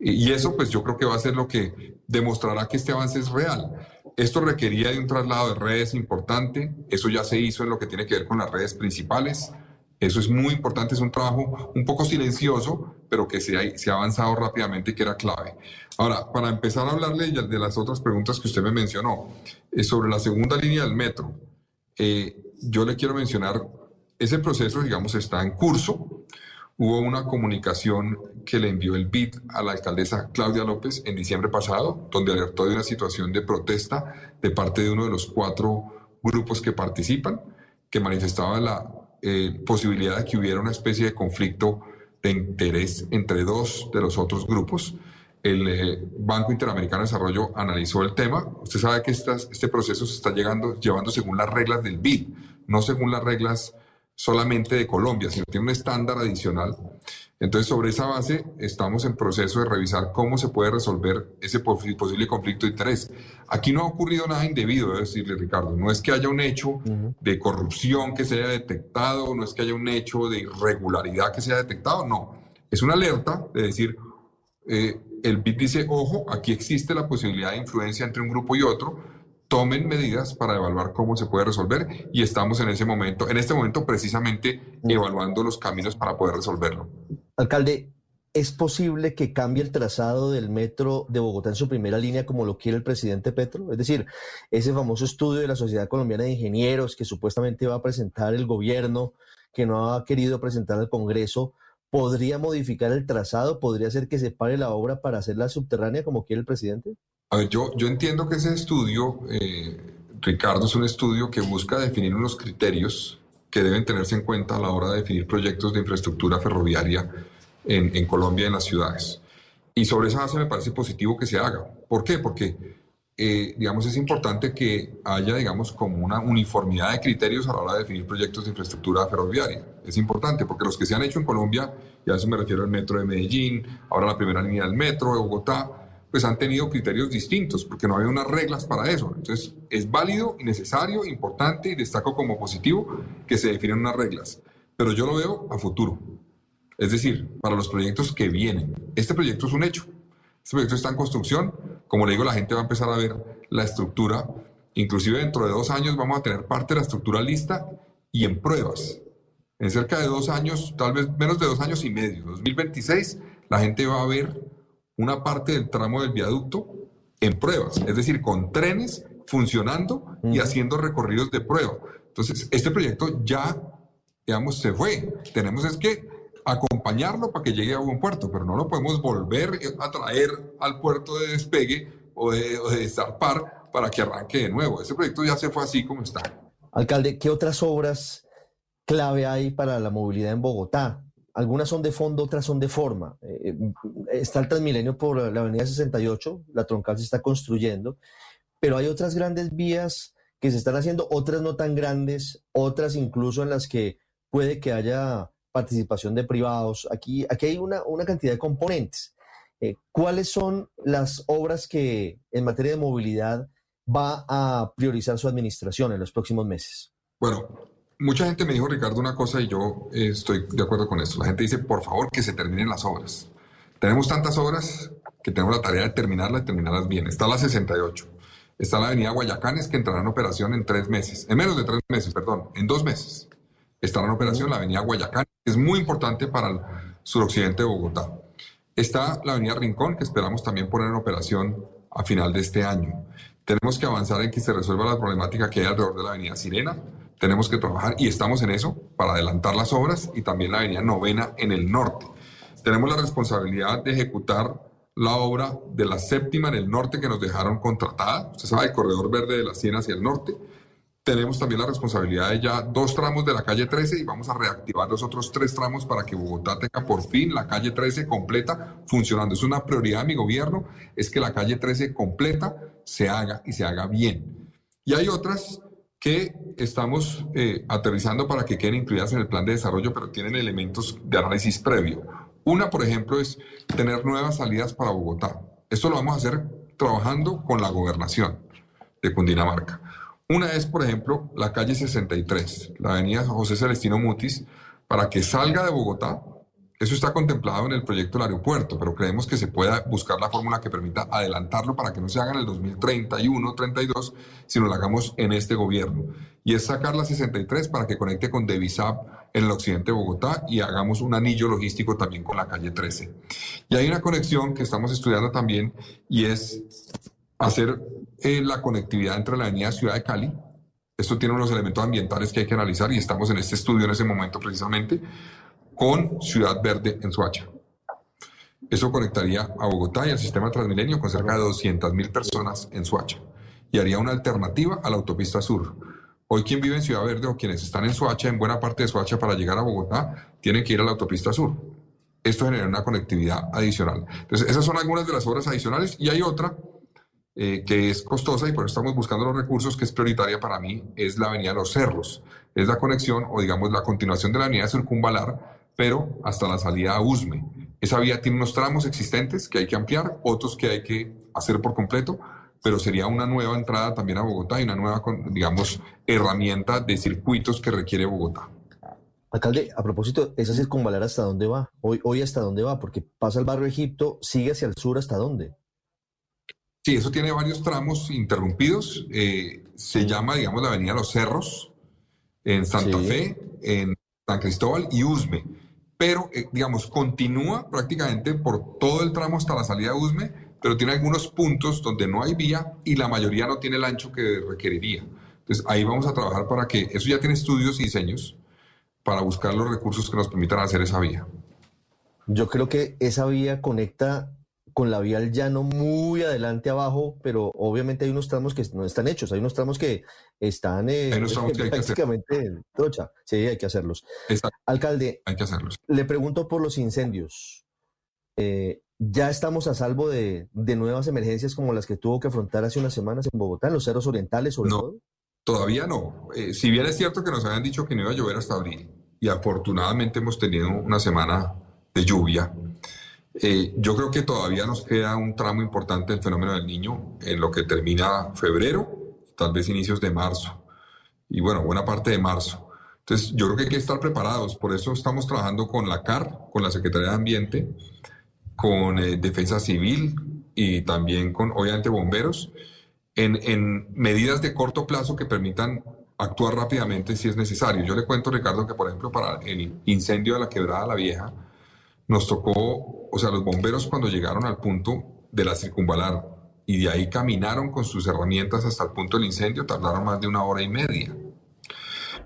Y eso pues yo creo que va a ser lo que demostrará que este avance es real. Esto requería de un traslado de redes importante, eso ya se hizo en lo que tiene que ver con las redes principales. Eso es muy importante, es un trabajo un poco silencioso, pero que se ha, avanzado rápidamente y que era clave. Ahora, para empezar a hablarle de las otras preguntas que usted me mencionó, eh, sobre la segunda línea del metro, eh, yo le quiero mencionar, ese proceso, digamos, está en curso. Hubo una comunicación que le envió el BID a la alcaldesa Claudia López en diciembre pasado, donde alertó de una situación de protesta de parte de uno de los cuatro grupos que participan, que manifestaba la eh, posibilidad de que hubiera una especie de conflicto de interés entre dos de los otros grupos. El eh, Banco Interamericano de Desarrollo analizó el tema. Usted sabe que estas- este proceso se está llegando, llevando según las reglas del BID, no según las reglas solamente de Colombia, sino tiene un estándar adicional. Entonces, sobre esa base, estamos en proceso de revisar cómo se puede resolver ese posi- posible conflicto de interés. Aquí no ha ocurrido nada indebido, debo decirle, Ricardo. No es que haya un hecho de corrupción que se haya detectado, no es que haya un hecho de irregularidad que se haya detectado, no. Es una alerta de decir, eh, el BID dice, ojo, aquí existe la posibilidad de influencia entre un grupo y otro, tomen medidas para evaluar cómo se puede resolver y estamos en ese momento, en este momento precisamente evaluando los caminos para poder resolverlo. Alcalde, ¿es posible que cambie el trazado del metro de Bogotá en su primera línea como lo quiere el presidente Petro? Es decir, ese famoso estudio de la Sociedad Colombiana de Ingenieros que supuestamente va a presentar el gobierno, que no ha querido presentar al Congreso, ¿podría modificar el trazado? ¿Podría hacer que se pare la obra para hacerla subterránea como quiere el presidente? A ver, yo, entiendo que ese estudio, eh, Ricardo, es un estudio que busca definir unos criterios que deben tenerse en cuenta a la hora de definir proyectos de infraestructura ferroviaria en, en Colombia en las ciudades. Y sobre esa base me parece positivo que se haga. ¿Por qué? Porque, eh, digamos, es importante que haya, digamos, como una uniformidad de criterios a la hora de definir proyectos de infraestructura ferroviaria. Es importante porque los que se han hecho en Colombia, y a eso me refiero al metro de Medellín, ahora la primera línea del metro de Bogotá, pues han tenido criterios distintos, porque no había unas reglas para eso. Entonces, es válido y necesario, importante y destaco como positivo que se definan unas reglas. Pero yo lo veo a futuro. Es decir, para los proyectos que vienen. Este proyecto es un hecho. Este proyecto está en construcción. Como le digo, la gente va a empezar a ver la estructura. Inclusive dentro de dos años vamos a tener parte de la estructura lista y en pruebas. En cerca de dos años, tal vez menos de dos años y medio, 2026, la gente va a ver una parte del tramo del viaducto en pruebas, es decir, con trenes funcionando y haciendo recorridos de prueba. Entonces, este proyecto ya, digamos, se fue. Tenemos es que acompañarlo para que llegue a buen puerto, pero no lo podemos volver a traer al puerto de despegue o de, o de zarpar para que arranque de nuevo. Ese proyecto ya se fue así como está. Alcalde, ¿qué otras obras clave hay para la movilidad en Bogotá? Algunas son de fondo, otras son de forma. Eh, está el Transmilenio por la avenida 68, la troncal se está construyendo, pero hay otras grandes vías que se están haciendo, otras no tan grandes, otras incluso en las que puede que haya participación de privados. Aquí, aquí hay una, una cantidad de componentes. Eh, ¿Cuáles son las obras que en materia de movilidad va a priorizar su administración en los próximos meses? Bueno, mucha gente me dijo, Ricardo, una cosa y yo eh, estoy de acuerdo con esto. La gente dice, por favor, que se terminen las obras. Tenemos tantas obras que tenemos la tarea de terminarlas y terminarlas bien. Está la 68. Está la avenida Guayacanes que entrará en operación en tres meses, en menos de tres meses, perdón, en dos meses. Estará en operación la avenida Guayacanes, que es muy importante para el suroccidente de Bogotá. Está la avenida Rincón, que esperamos también poner en operación a final de este año. Tenemos que avanzar en que se resuelva la problemática que hay alrededor de la avenida Sirena. Tenemos que trabajar y estamos en eso para adelantar las obras y también la avenida Novena en el norte. Tenemos la responsabilidad de ejecutar la obra de la séptima en el norte que nos dejaron contratada. Usted sabe, el corredor verde de la Siena hacia el norte. Tenemos también la responsabilidad de ya dos tramos de la calle 13 y vamos a reactivar los otros tres tramos para que Bogotá tenga por fin la calle 13 completa funcionando. Es una prioridad de mi gobierno, es que la calle 13 completa se haga y se haga bien. Y hay otras que estamos eh, aterrizando para que queden incluidas en el plan de desarrollo, pero tienen elementos de análisis previo. Una, por ejemplo, es tener nuevas salidas para Bogotá. Esto lo vamos a hacer trabajando con la gobernación de Cundinamarca. Una es, por ejemplo, la calle 63, la avenida José Celestino Mutis, para que salga de Bogotá. Eso está contemplado en el proyecto del aeropuerto, pero creemos que se pueda buscar la fórmula que permita adelantarlo para que no se haga en el 2031, 32, sino lo hagamos en este gobierno. Y es sacar la 63 para que conecte con Devisap en el occidente de Bogotá y hagamos un anillo logístico también con la calle 13. Y hay una conexión que estamos estudiando también y es hacer eh, la conectividad entre la avenida Ciudad de Cali. Esto tiene unos elementos ambientales que hay que analizar y estamos en este estudio en ese momento precisamente con Ciudad Verde en Suacha. Eso conectaría a Bogotá y al sistema Transmilenio con cerca de 200.000 personas en Suacha y haría una alternativa a la autopista sur. Hoy quien vive en Ciudad Verde o quienes están en Suacha, en buena parte de Suacha, para llegar a Bogotá, tienen que ir a la autopista sur. Esto genera una conectividad adicional. Entonces, esas son algunas de las obras adicionales y hay otra eh, que es costosa y por eso estamos buscando los recursos, que es prioritaria para mí, es la avenida Los Cerros. Es la conexión o digamos la continuación de la avenida Circunvalar, pero hasta la salida a Usme. Esa vía tiene unos tramos existentes que hay que ampliar, otros que hay que hacer por completo, pero sería una nueva entrada también a Bogotá y una nueva, digamos, herramienta de circuitos que requiere Bogotá. Alcalde, a propósito, ¿esa circunvalar hasta dónde va? Hoy, hoy hasta dónde va? Porque pasa el barrio Egipto, sigue hacia el sur, ¿hasta dónde? Sí, eso tiene varios tramos interrumpidos. Eh, se llama, digamos, la Avenida Los Cerros, en Santa Fe, en San Cristóbal y Usme. Pero, eh, digamos, continúa prácticamente por todo el tramo hasta la salida de Usme, pero tiene algunos puntos donde no hay vía y la mayoría no tiene el ancho que requeriría. Entonces ahí vamos a trabajar para que eso ya tiene estudios y diseños para buscar los recursos que nos permitan hacer esa vía. Yo creo que esa vía conecta con la vía al llano muy adelante abajo, pero obviamente hay unos tramos que no están hechos, hay unos tramos que están eh, (laughs) prácticamente en trocha. Sí, hay que hacerlos. Alcalde, hay que hacerlos. Le pregunto por los incendios. Eh, ya estamos a salvo de, nuevas emergencias como las que tuvo que afrontar hace unas semanas en Bogotá, en los cerros orientales sobre no, Todavía no. Eh, si bien es cierto que nos habían dicho que no iba a llover hasta abril, y afortunadamente hemos tenido una semana de lluvia, eh, yo creo que todavía nos queda un tramo importante del fenómeno del niño en lo que termina febrero, tal vez inicios de marzo, y bueno, buena parte de marzo. Entonces, yo creo que hay que estar preparados, por eso estamos trabajando con la CAR, con la Secretaría de Ambiente, con eh, defensa civil y también con, obviamente, bomberos, en, en, medidas de corto plazo que permitan actuar rápidamente si es necesario. Yo le cuento, Ricardo, que por ejemplo para el incendio de la quebrada La Vieja, nos tocó, o sea, los bomberos cuando llegaron al punto de la circunvalar y de ahí caminaron con sus herramientas hasta el punto del incendio, tardaron más de una hora y media.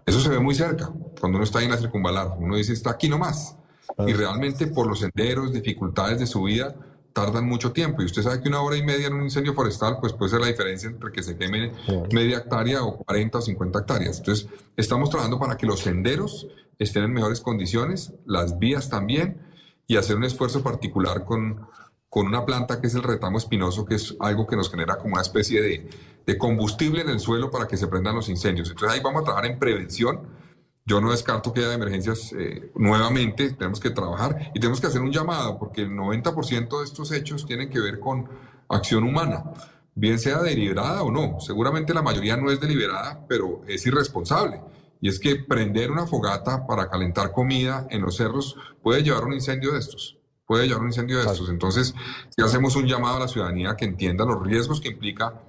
Eso se ve muy cerca, cuando uno está ahí en la circunvalar. Uno dice, está aquí nomás. Y realmente por los senderos, dificultades de subida, tardan mucho tiempo. Y usted sabe que una hora y media en un incendio forestal, pues puede ser la diferencia entre que se queme media hectárea o 40 o 50 hectáreas. Entonces, estamos trabajando para que los senderos estén en mejores condiciones, las vías también, y hacer un esfuerzo particular con, con una planta que es el retamo espinoso, que es algo que nos genera como una especie de, de combustible en el suelo para que se prendan los incendios. Entonces, ahí vamos a trabajar en prevención yo no descarto que haya emergencias eh, nuevamente, tenemos que trabajar y tenemos que hacer un llamado, porque el 90% de estos hechos tienen que ver con acción humana, bien sea deliberada o no. Seguramente la mayoría no es deliberada, pero es irresponsable. Y es que prender una fogata para calentar comida en los cerros puede llevar un incendio de estos, puede llevar un incendio de estos. Entonces, si hacemos un llamado a la ciudadanía que entienda los riesgos que implica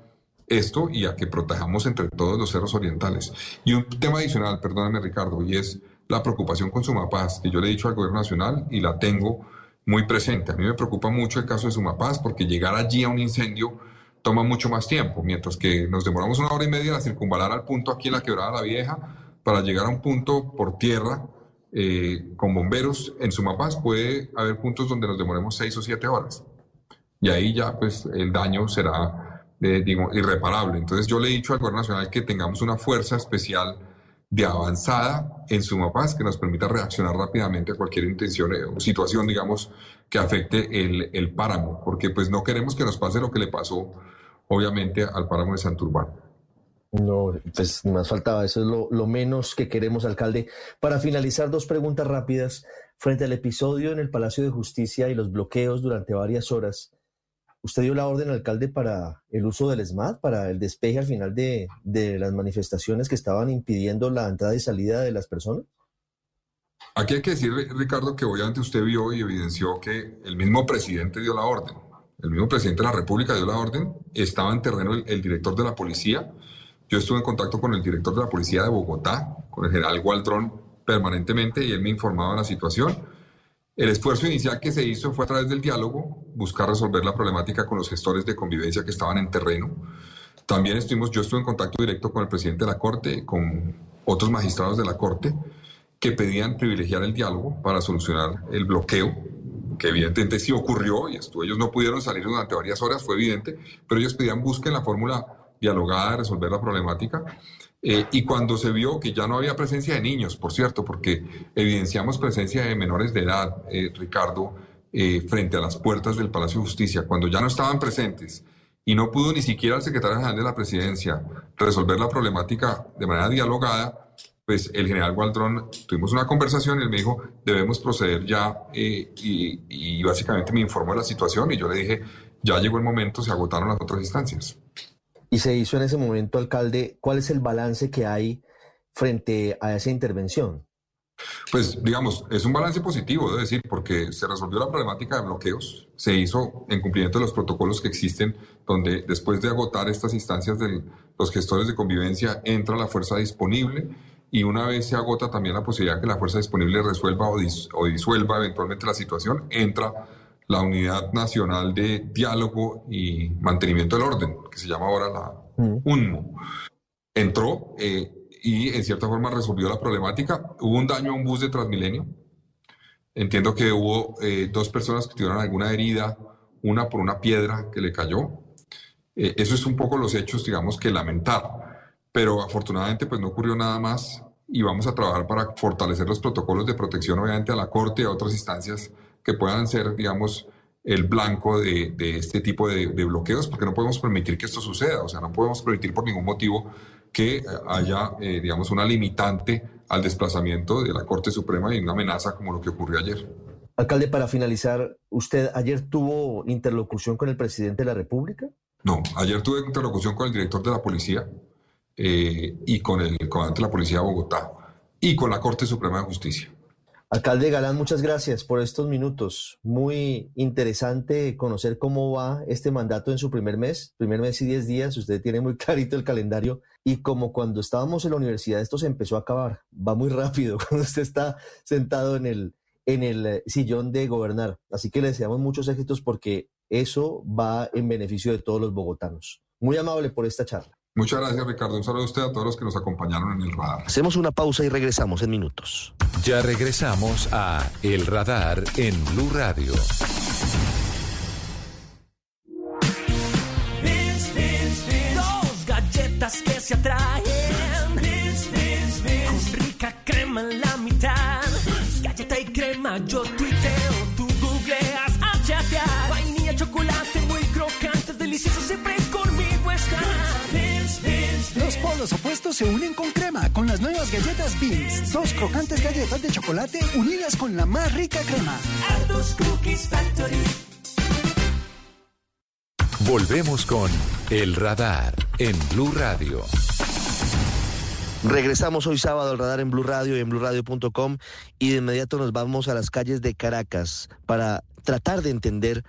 esto y a que protejamos entre todos los cerros orientales. Y un tema adicional, perdóname Ricardo, y es la preocupación con Sumapaz, que yo le he dicho al gobierno nacional y la tengo muy presente. A mí me preocupa mucho el caso de Sumapaz porque llegar allí a un incendio toma mucho más tiempo, mientras que nos demoramos una hora y media a circunvalar al punto aquí en la quebrada la vieja para llegar a un punto por tierra eh, con bomberos en Sumapaz puede haber puntos donde nos demoremos seis o siete horas. Y ahí ya pues el daño será eh, digo, irreparable. Entonces yo le he dicho al gobierno nacional que tengamos una fuerza especial de avanzada en Sumapaz que nos permita reaccionar rápidamente a cualquier intención eh, o situación, digamos, que afecte el, el, páramo, porque pues no queremos que nos pase lo que le pasó, obviamente, al páramo de Santurbán. No, pues más faltaba, eso es lo, menos que queremos, alcalde. Para finalizar, dos preguntas rápidas. Frente al episodio en el Palacio de Justicia y los bloqueos durante varias horas, ¿Usted dio la orden, alcalde, para el uso del SMAT, para el despeje al final de, las manifestaciones que estaban impidiendo la entrada y salida de las personas? Aquí hay que decir, Ricardo, que obviamente usted vio y evidenció que el mismo presidente dio la orden. El mismo presidente de la República dio la orden. Estaba en terreno el director de la policía. Yo estuve en contacto con el director de la policía de Bogotá, con el general Gualdrón, permanentemente, y él me informaba de la situación el esfuerzo inicial que se hizo fue a través del diálogo, buscar resolver la problemática con los gestores de convivencia que estaban en terreno. También estuvimos, yo estuve en contacto directo con el presidente de la Corte, con otros magistrados de la Corte, que pedían privilegiar el diálogo para solucionar el bloqueo, que evidentemente sí ocurrió y esto, ellos no pudieron salir durante varias horas, fue evidente, pero ellos pedían busquen la fórmula dialogada de resolver la problemática. Eh, y cuando se vio que ya no había presencia de niños, por cierto, porque evidenciamos presencia de menores de edad, eh, Ricardo, eh, frente a las puertas del Palacio de Justicia, cuando ya no estaban presentes y no pudo ni siquiera el secretario general de la presidencia resolver la problemática de manera dialogada, pues el general Waldron, tuvimos una conversación y él me dijo, debemos proceder ya y, y básicamente me informó de la situación y yo le dije, ya llegó el momento, se agotaron las otras instancias y se hizo en ese momento, alcalde, ¿cuál es el balance que hay frente a esa intervención? Pues digamos, es un balance positivo, debo decir, porque se resolvió la problemática de bloqueos, se hizo en cumplimiento de los protocolos que existen, donde después de agotar estas instancias de los gestores de convivencia entra la fuerza disponible y una vez se agota también la posibilidad que la fuerza disponible resuelva o, o disuelva eventualmente la situación, entra la Unidad Nacional de Diálogo y Mantenimiento del Orden, que se llama ahora la UNMO. Entró eh, y en cierta forma resolvió la problemática. Hubo un daño a un bus de Transmilenio. Entiendo que hubo eh, dos personas que tuvieron alguna herida, una por una piedra que le cayó. Eh, eso es un poco los hechos, digamos, que lamentar. Pero afortunadamente pues no ocurrió nada más y vamos a trabajar para fortalecer los protocolos de protección, obviamente, a la Corte y a otras instancias que puedan ser, digamos, el blanco de, de este tipo de, de, bloqueos, porque no podemos permitir que esto suceda, o sea, no podemos permitir por ningún motivo que haya, eh, digamos, una limitante al desplazamiento de la Corte Suprema y una amenaza como lo que ocurrió ayer. Alcalde, para finalizar, ¿usted ayer tuvo interlocución con el presidente de la República? No, ayer tuve interlocución con el director de la policía eh, y con el comandante de la policía de Bogotá y con la Corte Suprema de Justicia. Alcalde Galán, muchas gracias por estos minutos. Muy interesante conocer cómo va este mandato en su primer mes, primer mes y diez días. Usted tiene muy (laughs) clarito el calendario y como cuando estábamos en la universidad esto se empezó a acabar. Va muy rápido (laughs) cuando usted está sentado en el, en el eh, sillón de gobernar. Así que le deseamos muchos éxitos porque eso va en beneficio de todos los bogotanos. Muy amable por esta charla. Muchas gracias, Ricardo. Un saludo a usted a todos los que nos acompañaron en el radar. Hacemos una pausa y regresamos en minutos. Ya regresamos a El Radar en Blue Radio. Dos galletas que se atraen. Los opuestos se unen con crema con las nuevas galletas Beans. Dos crocantes galletas de chocolate unidas con la más rica crema. Aldos Cookies Factory. Volvemos con El Radar en Blue Radio. Regresamos hoy sábado al radar en Blue Radio y en BlueRadio.com y de inmediato nos vamos a las calles de Caracas para tratar de entender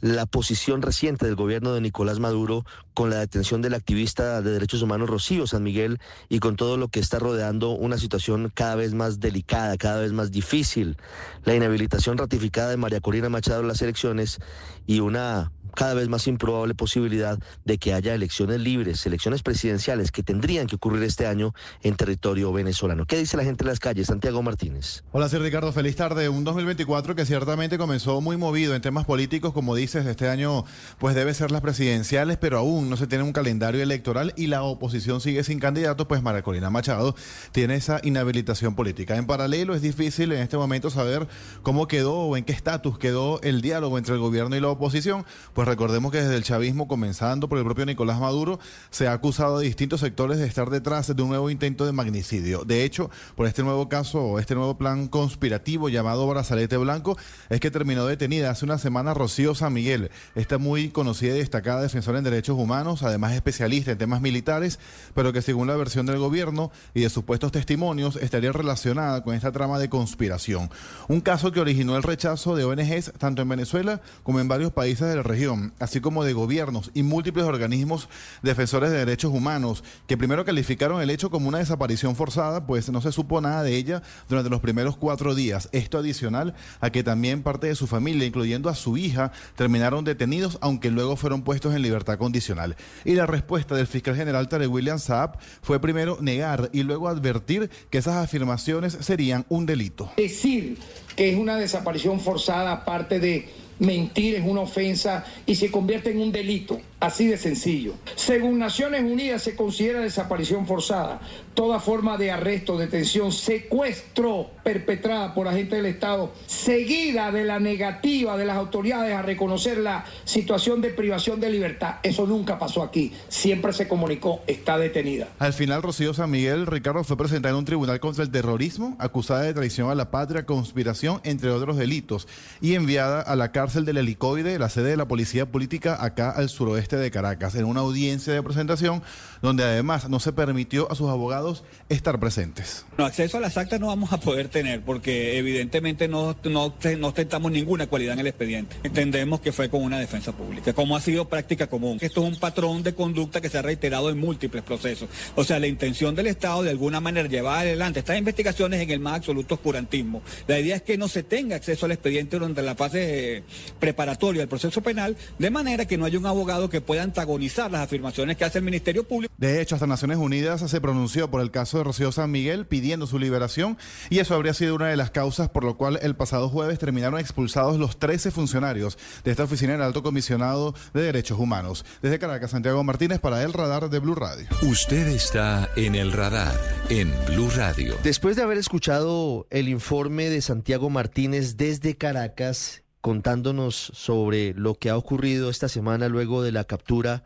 la posición reciente del gobierno de Nicolás Maduro con la detención del activista de derechos humanos Rocío San Miguel y con todo lo que está rodeando una situación cada vez más delicada, cada vez más difícil, la inhabilitación ratificada de María Corina Machado en las elecciones y una cada vez más improbable posibilidad de que haya elecciones libres, elecciones presidenciales que tendrían que ocurrir este año en territorio venezolano. ¿Qué dice la gente en las calles? Santiago Martínez. Hola, soy Ricardo. Feliz tarde. Un 2024 que ciertamente comenzó muy movido en temas políticos, como dices, este año pues debe ser las presidenciales, pero aún no se tiene un calendario electoral y la oposición sigue sin candidato, pues María Corina Machado tiene esa inhabilitación política. En paralelo es difícil en este momento saber cómo quedó o en qué estatus quedó el diálogo entre el gobierno y la oposición, pues recordemos que desde el chavismo, comenzando por el propio Nicolás Maduro, se ha acusado a distintos sectores de estar detrás de un nuevo intento de magnicidio. De hecho, por este nuevo caso, este nuevo plan conspirativo llamado Brazalete Blanco, es que terminó detenida hace una semana Rocío San Miguel, esta muy conocida y destacada defensora en derechos humanos, además especialista en temas militares, pero que según la versión del gobierno y de supuestos testimonios estaría relacionada con esta trama de conspiración. Un caso que originó el rechazo de ONGs tanto en Venezuela como en varios países de la región, así como de gobiernos y múltiples organismos defensores de derechos humanos, que primero calificaron el hecho como una desaparición forzada, pues no se supo nada de ella durante los primeros cuatro días. Esto adicional a que también parte de su familia, incluyendo a su hija, terminaron detenidos, aunque luego fueron puestos en libertad condicional. Y la respuesta del fiscal general Tarek William Saab fue primero negar y luego advertir que esas afirmaciones serían un delito. Decir que es una desaparición forzada, aparte de mentir, es una ofensa y se convierte en un delito. Así de sencillo. Según Naciones Unidas se considera desaparición forzada toda forma de arresto, detención, secuestro perpetrada por agentes del Estado, seguida de la negativa de las autoridades a reconocer la situación de privación de libertad. Eso nunca pasó aquí. Siempre se comunicó, está detenida. Al final, Rocío San Miguel Ricardo fue presentada en un tribunal contra el terrorismo, acusada de traición a la patria, conspiración, entre otros delitos, y enviada a la cárcel del helicoide, la sede de la policía política acá al suroeste de Caracas, en una audiencia de presentación donde además no se permitió a sus abogados estar presentes. No, acceso a las actas no vamos a poder tener porque evidentemente no, no, no ostentamos ninguna cualidad en el expediente. Entendemos que fue con una defensa pública, como ha sido práctica común. Esto es un patrón de conducta que se ha reiterado en múltiples procesos. O sea, la intención del Estado de alguna manera llevar adelante estas investigaciones en el más absoluto oscurantismo. La idea es que no se tenga acceso al expediente durante la fase preparatoria del proceso penal, de manera que no haya un abogado que pueda antagonizar las afirmaciones que hace el Ministerio Público. De hecho, hasta Naciones Unidas se pronunció por el caso de Rocío San Miguel pidiendo su liberación y eso habría sido una de las causas por lo cual el pasado jueves terminaron expulsados los 13 funcionarios de esta oficina del Alto Comisionado de Derechos Humanos. Desde Caracas, Santiago Martínez para el radar de Blue Radio. Usted está en el radar en Blue Radio. Después de haber escuchado el informe de Santiago Martínez desde Caracas contándonos sobre lo que ha ocurrido esta semana luego de la captura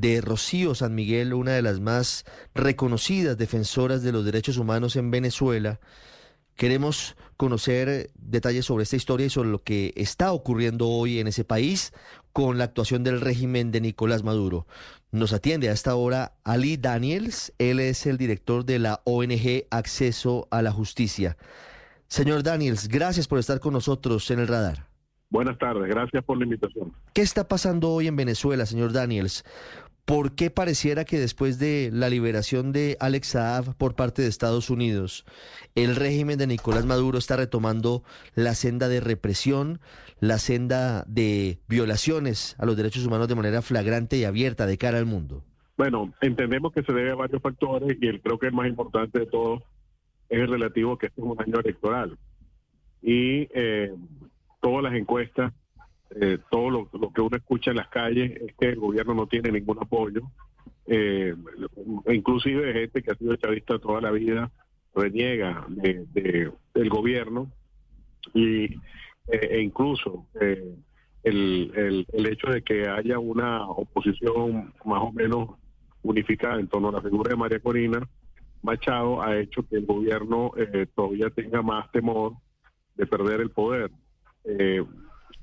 de Rocío San Miguel, una de las más reconocidas defensoras de los derechos humanos en Venezuela. Queremos conocer detalles sobre esta historia y sobre lo que está ocurriendo hoy en ese país con la actuación del régimen de Nicolás Maduro. Nos atiende a esta hora Ali Daniels, él es el director de la ONG Acceso a la Justicia. Señor Daniels, gracias por estar con nosotros en el radar. Buenas tardes, gracias por la invitación. ¿Qué está pasando hoy en Venezuela, señor Daniels? ¿Por qué pareciera que después de la liberación de Alex Saab por parte de Estados Unidos, el régimen de Nicolás Maduro está retomando la senda de represión, la senda de violaciones a los derechos humanos de manera flagrante y abierta de cara al mundo? Bueno, entendemos que se debe a varios factores y el, creo que el más importante de todos es el relativo que es un año electoral. Y eh, todas las encuestas, eh, todo lo, que uno escucha en las calles es que el gobierno no tiene ningún apoyo. Eh, inclusive gente que ha sido chavista toda la vida reniega de, del gobierno y eh, e incluso eh, el, el, el hecho de que haya una oposición más o menos unificada en torno a la figura de María Corina Machado ha hecho que el gobierno todavía tenga más temor de perder el poder. Eh,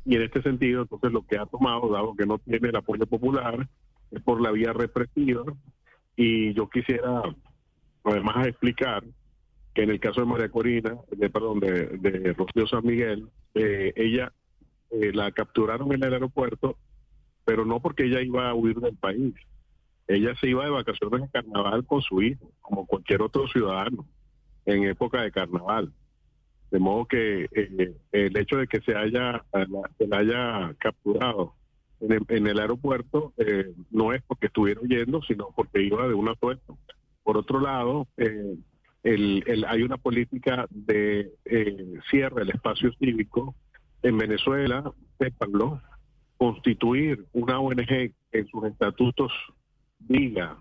y en este sentido, entonces lo que ha tomado, dado que no tiene el apoyo popular, es por la vía represiva. Y yo quisiera además a explicar que en el caso de María Corina, de, perdón, de, de Rocío San Miguel, eh, ella eh, la capturaron en el aeropuerto, pero no porque ella iba a huir del país. Ella se iba de vacaciones de carnaval con su hijo, como cualquier otro ciudadano, en época de carnaval. De modo que eh, el hecho de que se haya, se la haya capturado en el, en el aeropuerto eh, no es porque estuviera huyendo, sino porque iba de un asueto. Por otro lado, eh, el, el- hay una política de eh, cierre del espacio cívico en Venezuela, sépanlo, constituir una ONG en sus estatutos diga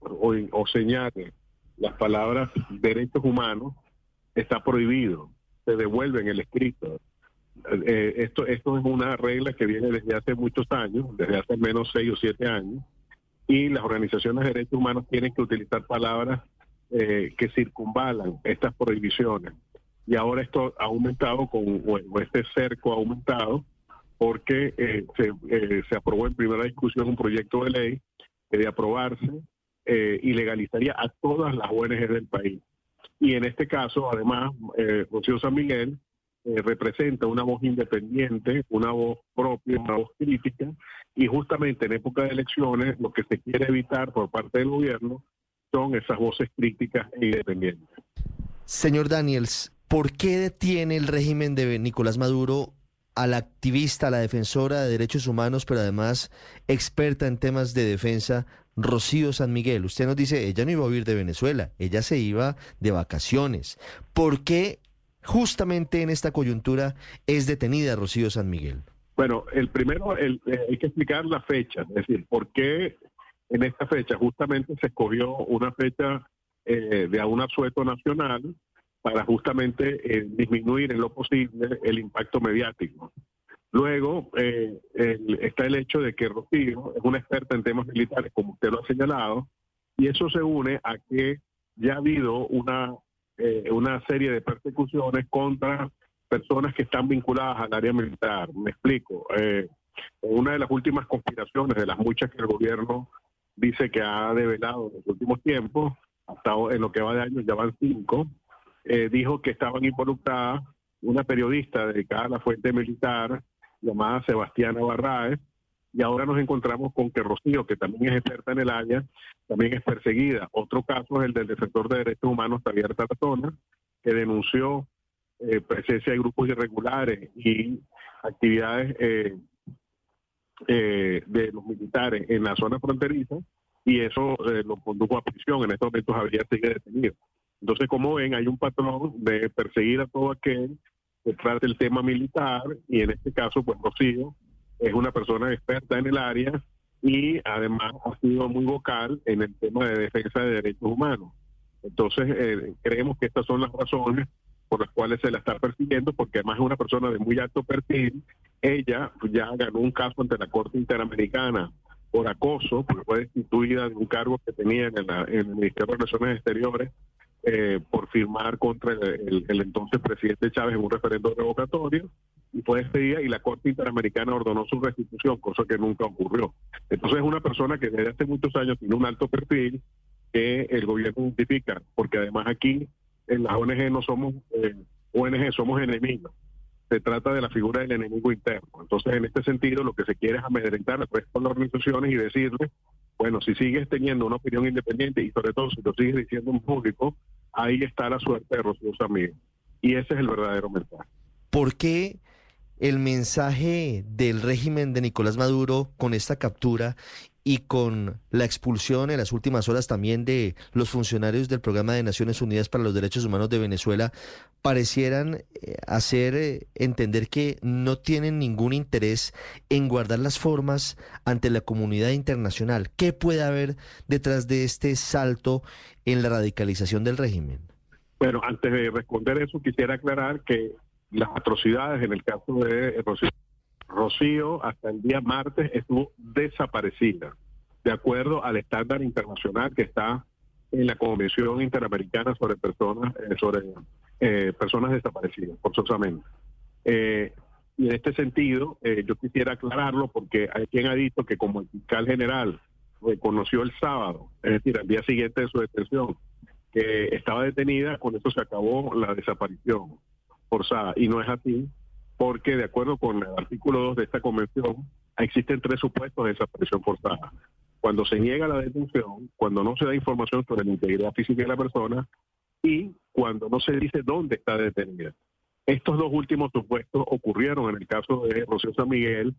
o, o señale las palabras derechos humanos está prohibido, se devuelve en el escrito. Eh, esto, esto es una regla que viene desde hace muchos años, desde hace menos seis o siete años, y las organizaciones de derechos humanos tienen que utilizar palabras eh, que circunvalan estas prohibiciones. Y ahora esto ha aumentado, con, o este cerco ha aumentado, porque eh, se, se aprobó en primera discusión un proyecto de ley que de aprobarse eh, ilegalizaría a todas las ONG del país. Y en este caso, además, eh, Rocío San Miguel eh, representa una voz independiente, una voz propia, una voz crítica, y justamente en época de elecciones lo que se quiere evitar por parte del gobierno son esas voces críticas e independientes. Señor Daniels, ¿por qué detiene el régimen de Nicolás Maduro a la activista, a la defensora de derechos humanos, pero además experta en temas de defensa, Rocío San Miguel? Usted nos dice, ella no iba a huir de Venezuela, ella se iba de vacaciones. ¿Por qué justamente en esta coyuntura es detenida Rocío San Miguel? Bueno, el primero, eh, hay que explicar la fecha, es decir, por qué en esta fecha justamente se escogió una fecha eh, de un asueto nacional para justamente eh, disminuir en lo posible el impacto mediático. Luego eh, está el hecho de que Rocío es una experta en temas militares, como usted lo ha señalado, y eso se une a que ya ha habido una, eh, una serie de persecuciones contra personas que están vinculadas al área militar. Me explico. Eh, una de las últimas conspiraciones, de las muchas que el gobierno dice que ha develado en los últimos tiempos, hasta en lo que va de años ya van cinco, eh, dijo que estaban involucradas una periodista dedicada a la fuente militar llamada Sebastiana Barraez, y ahora nos encontramos con que Rocío, que también es experta en el área, también es perseguida. Otro caso es el del defensor de derechos humanos, Javier Tarazona, que denunció eh, presencia de grupos irregulares y actividades eh, eh, de los militares en la zona fronteriza y eso eh, lo condujo a prisión. En estos momentos Javier sigue detenido. Entonces, como ven, hay un patrón de perseguir a todo aquel que trate el tema militar y en este caso, pues Rocío es una persona experta en el área y además ha sido muy vocal en el tema de defensa de derechos humanos. Entonces, eh, creemos que estas son las razones por las cuales se la está persiguiendo, porque además es una persona de muy alto perfil. Ella ya ganó un caso ante la Corte Interamericana por acoso, porque fue destituida de un cargo que tenía en, la- en el Ministerio de Relaciones Exteriores eh, por firmar contra el, entonces presidente Chávez en un referendo revocatorio y fue despedida y la Corte Interamericana ordenó su restitución, cosa que nunca ocurrió. Entonces es una persona que desde hace muchos años tiene un alto perfil que el gobierno identifica, porque además aquí en las ONG no somos eh, ONG, somos enemigos. Se trata de la figura del enemigo interno. Entonces, en este sentido, lo que se quiere es amedrentar al resto de las organizaciones y decirle, bueno, si sigues teniendo una opinión independiente y sobre todo si lo sigues diciendo en público, ahí está la suerte de Rocío Samir. Y ese es el verdadero mensaje. ¿Por qué el mensaje del régimen de Nicolás Maduro con esta captura y con la expulsión en las últimas horas también de los funcionarios del Programa de Naciones Unidas para los Derechos Humanos de Venezuela parecieran eh, hacer eh, entender que no tienen ningún interés en guardar las formas ante la comunidad internacional? ¿Qué puede haber detrás de este salto en la radicalización del régimen? Bueno, antes de responder eso, quisiera aclarar que las atrocidades en el caso de Rocío, hasta el día martes estuvo desaparecida, de acuerdo al estándar internacional que está en la Convención Interamericana sobre personas eh, sobre eh, personas desaparecidas, forzosamente. Eh, y en este sentido, eh, yo quisiera aclararlo porque hay quien ha dicho que como el fiscal general reconoció el sábado, es decir, al día siguiente de su detención, que estaba detenida, con eso se acabó la desaparición forzada. Y no es así, porque de acuerdo con el artículo 2 de esta convención, existen tres supuestos de desaparición forzada. Cuando se niega la detención, cuando no se da información sobre la integridad física de la persona y cuando no se dice dónde está detenida. Estos dos últimos supuestos ocurrieron en el caso de Rocío San Miguel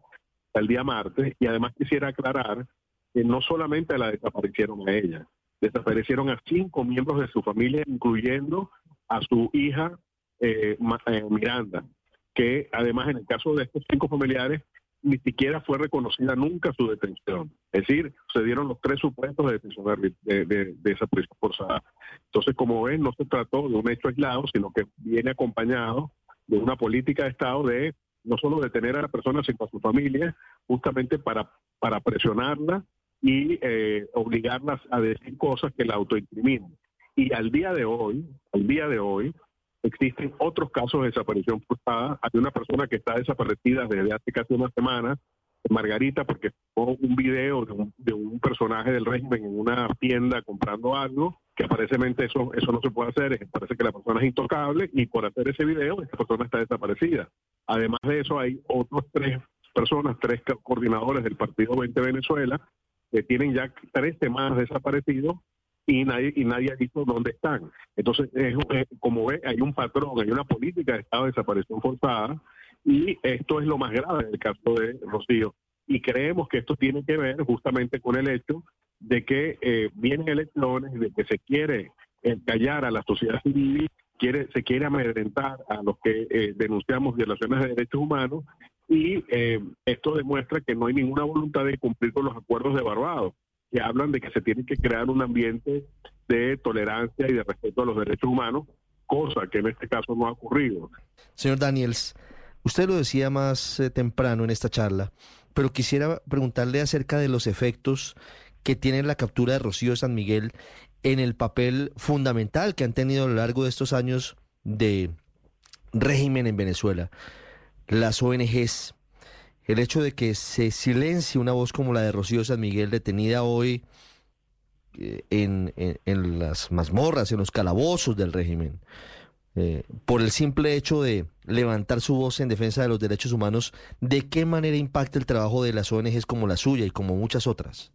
el día martes y además quisiera aclarar que no solamente la desaparecieron a ella, desaparecieron a cinco miembros de su familia, incluyendo a su hija eh, eh, Miranda, que además en el caso de estos cinco familiares ni siquiera fue reconocida nunca su detención. Es decir, se dieron los tres supuestos de detención de, de, desaparición forzada. Entonces, como ven, no se trató de un hecho aislado, sino que viene acompañado de una política de Estado de no solo detener a la persona, sino a su familia, justamente para, para presionarla y eh, obligarlas a decir cosas que la autoincriminan. Y al día de hoy, al día de hoy, existen otros casos de desaparición forzada. Hay una persona que está desaparecida desde hace casi una semana, Margarita, porque un video de un, de un, personaje del régimen en una tienda comprando algo, que aparentemente eso, eso no se puede hacer, parece que la persona es intocable y por hacer ese video esa persona está desaparecida. Además de eso hay otros tres personas, tres coordinadores del Partido 20 Venezuela, que tienen ya tres semanas desaparecidos y nadie y nadie ha visto dónde están. Entonces, como ve, hay un patrón, hay una política de estado de desaparición forzada y esto es lo más grave del caso de Rocío. Y creemos que esto tiene que ver justamente con el hecho de que eh, vienen elecciones, de que se quiere callar a la sociedad civil, quiere, se quiere amedrentar a los que eh, denunciamos violaciones de derechos humanos y eh, esto demuestra que no hay ninguna voluntad de cumplir con los acuerdos de Barbados, que hablan de que se tiene que crear un ambiente de tolerancia y de respeto a los derechos humanos, cosa que en este caso no ha ocurrido. Señor Daniels, usted lo decía más eh, temprano en esta charla, pero quisiera preguntarle acerca de los efectos que tiene la captura de Rocío de San Miguel en el papel fundamental que han tenido a lo largo de estos años de régimen en Venezuela las ONGs, el hecho de que se silencie una voz como la de Rocío San Miguel, detenida hoy eh, en, las mazmorras, en los calabozos del régimen, eh, por el simple hecho de levantar su voz en defensa de los derechos humanos, ¿de qué manera impacta el trabajo de las ONGs como la suya y como muchas otras?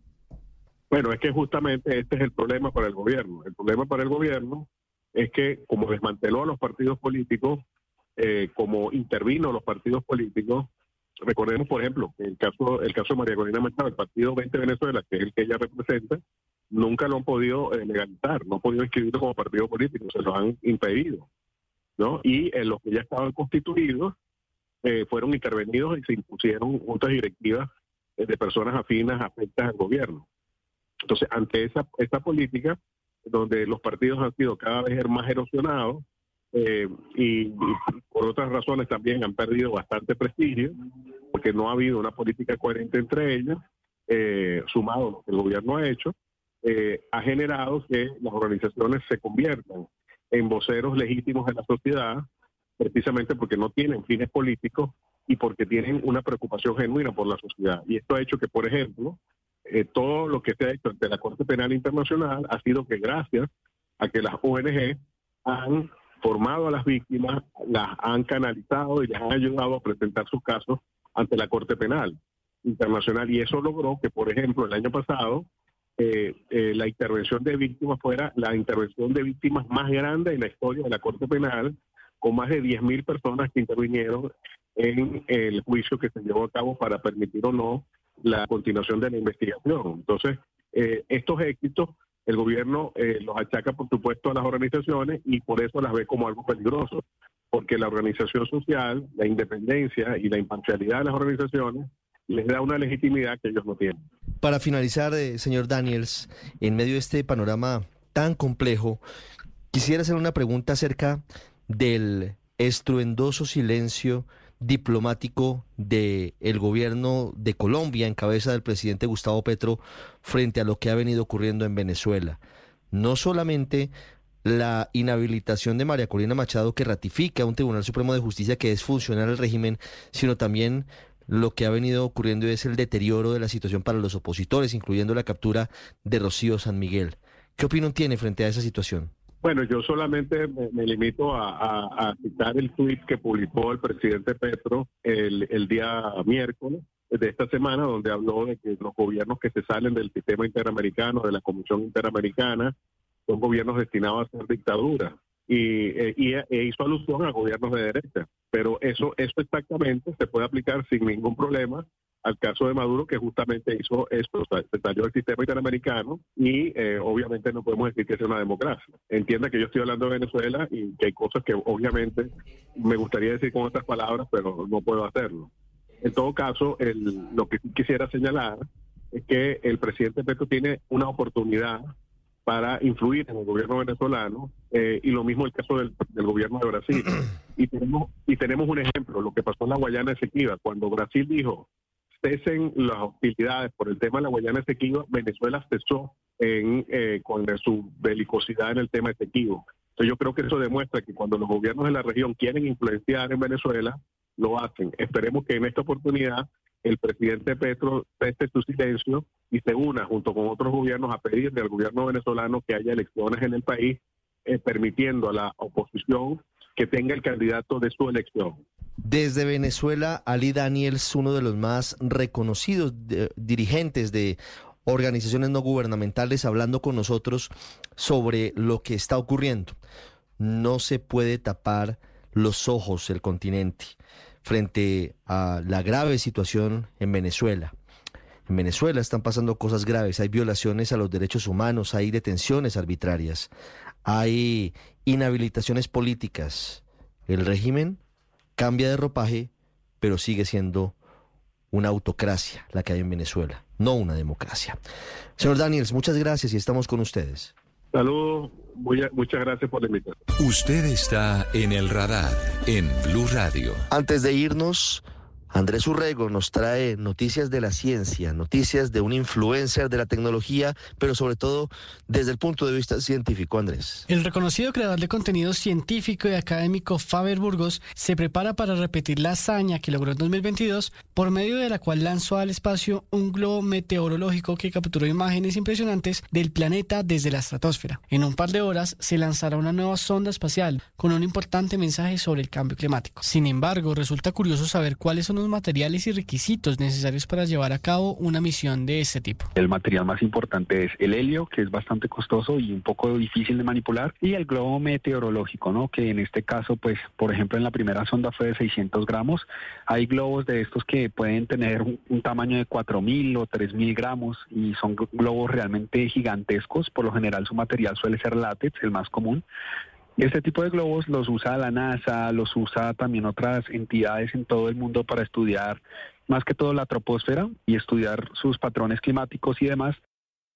Bueno, es que justamente este es el problema para el gobierno. El problema para el gobierno es que como desmanteló a los partidos políticos, eh, como intervino los partidos políticos. Recordemos, por ejemplo, el caso, el caso de María Corina Machado, el partido 20 Venezuela, que es el que ella representa, nunca lo han podido eh, legalizar, no han podido inscribirlo como partido político, se lo han impedido. ¿no? Y en los que ya estaban constituidos, eh, fueron intervenidos y se impusieron juntas directivas de personas afinas, afectas al gobierno. Entonces, ante esa, esta política, donde los partidos han sido cada vez más erosionados, eh, y, por otras razones también han perdido bastante prestigio, porque no ha habido una política coherente entre ellas, eh, sumado a lo que el gobierno ha hecho, eh, ha generado que las organizaciones se conviertan en voceros legítimos de la sociedad, precisamente porque no tienen fines políticos y porque tienen una preocupación genuina por la sociedad. Y esto ha hecho que, por ejemplo, todo lo que se ha hecho ante la Corte Penal Internacional ha sido que gracias a que las ONG han formado a las víctimas, las han canalizado y les han ayudado a presentar sus casos ante la Corte Penal Internacional. Y eso logró que, por ejemplo, el año pasado, eh, eh, la intervención de víctimas fuera la intervención de víctimas más grande en la historia de la Corte Penal, con más de 10.000 personas que intervinieron en el juicio que se llevó a cabo para permitir o no la continuación de la investigación. Entonces, eh, estos éxitos el gobierno eh, los achaca, por supuesto, a las organizaciones y por eso las ve como algo peligroso, porque la organización social, la independencia y la imparcialidad de las organizaciones les da una legitimidad que ellos no tienen. Para finalizar, eh, señor Daniels, en medio de este panorama tan complejo, quisiera hacer una pregunta acerca del estruendoso silencio diplomático del el gobierno de Colombia en cabeza del presidente Gustavo Petro frente a lo que ha venido ocurriendo en Venezuela. No solamente la inhabilitación de María Corina Machado que ratifica un Tribunal Supremo de Justicia que es funcional al régimen, sino también lo que ha venido ocurriendo es el deterioro de la situación para los opositores, incluyendo la captura de Rocío San Miguel. ¿Qué opinión tiene frente a esa situación? Bueno, yo solamente me, limito a, citar el tuit que publicó el presidente Petro el, el día miércoles de esta semana, donde habló de que los gobiernos que se salen del sistema interamericano, de la Comisión Interamericana, son gobiernos destinados a ser dictaduras. Y, eh, y e hizo alusión a gobiernos de derecha. Pero eso, eso exactamente se puede aplicar sin ningún problema al caso de Maduro, que justamente hizo esto, o sea, se salió del sistema interamericano y eh, obviamente no podemos decir que sea una democracia. Entienda que yo estoy hablando de Venezuela y que hay cosas que obviamente me gustaría decir con otras palabras, pero no puedo hacerlo. En todo caso, el- lo que quisiera señalar es que el presidente Petro tiene una oportunidad para influir en el gobierno venezolano eh, y lo mismo el caso del, del gobierno de Brasil. (clears throat) Y tenemos, y tenemos un ejemplo, lo que pasó en la Guayana Esequiba, cuando Brasil dijo cesen las hostilidades por el tema de la Guayana Esequiba, Venezuela cesó en, eh, con su belicosidad en el tema Esequibo. Entonces yo creo que eso demuestra que cuando los gobiernos de la región quieren influenciar en Venezuela, lo hacen. Esperemos que en esta oportunidad el presidente Petro cese su silencio y se una junto con otros gobiernos a pedirle al gobierno venezolano que haya elecciones en el país, eh, permitiendo a la oposición que tenga el candidato de su elección. Desde Venezuela, Ali Daniels, uno de los más reconocidos de- dirigentes de organizaciones no gubernamentales, hablando con nosotros sobre lo que está ocurriendo. No se puede tapar los ojos el continente frente a la grave situación en Venezuela. En Venezuela están pasando cosas graves, hay violaciones a los derechos humanos, hay detenciones arbitrarias, hay inhabilitaciones políticas. El régimen cambia de ropaje, pero sigue siendo una autocracia la que hay en Venezuela, no una democracia. Señor Daniels, muchas gracias y estamos con ustedes. Saludos, muchas gracias por la invitación. Usted está en el radar en Blue Radio. Antes de irnos, Andrés Urrego nos trae noticias de la ciencia, noticias de un influencer de la tecnología, pero sobre todo desde el punto de vista científico, Andrés. El reconocido creador de contenido científico y académico Faber Burgos se prepara para repetir la hazaña que logró en 2022, por medio de la cual lanzó al espacio un globo meteorológico que capturó imágenes impresionantes del planeta desde la estratosfera. En un par de horas se lanzará una nueva sonda espacial con un importante mensaje sobre el cambio climático. Sin embargo, resulta curioso saber cuáles son materiales y requisitos necesarios para llevar a cabo una misión de este tipo. El material más importante es el helio, que es bastante costoso y un poco difícil de manipular, y el globo meteorológico, ¿no? Que en este caso, pues, por ejemplo, en la primera sonda fue de 600 gramos. Hay globos de estos que pueden tener un, un tamaño de 4.000 o 3.000 gramos y son gl- globos realmente gigantescos. Por lo general, su material suele ser látex, el más común. Este tipo de globos los usa la NASA, los usa también otras entidades en todo el mundo para estudiar más que todo la troposfera y estudiar sus patrones climáticos y demás.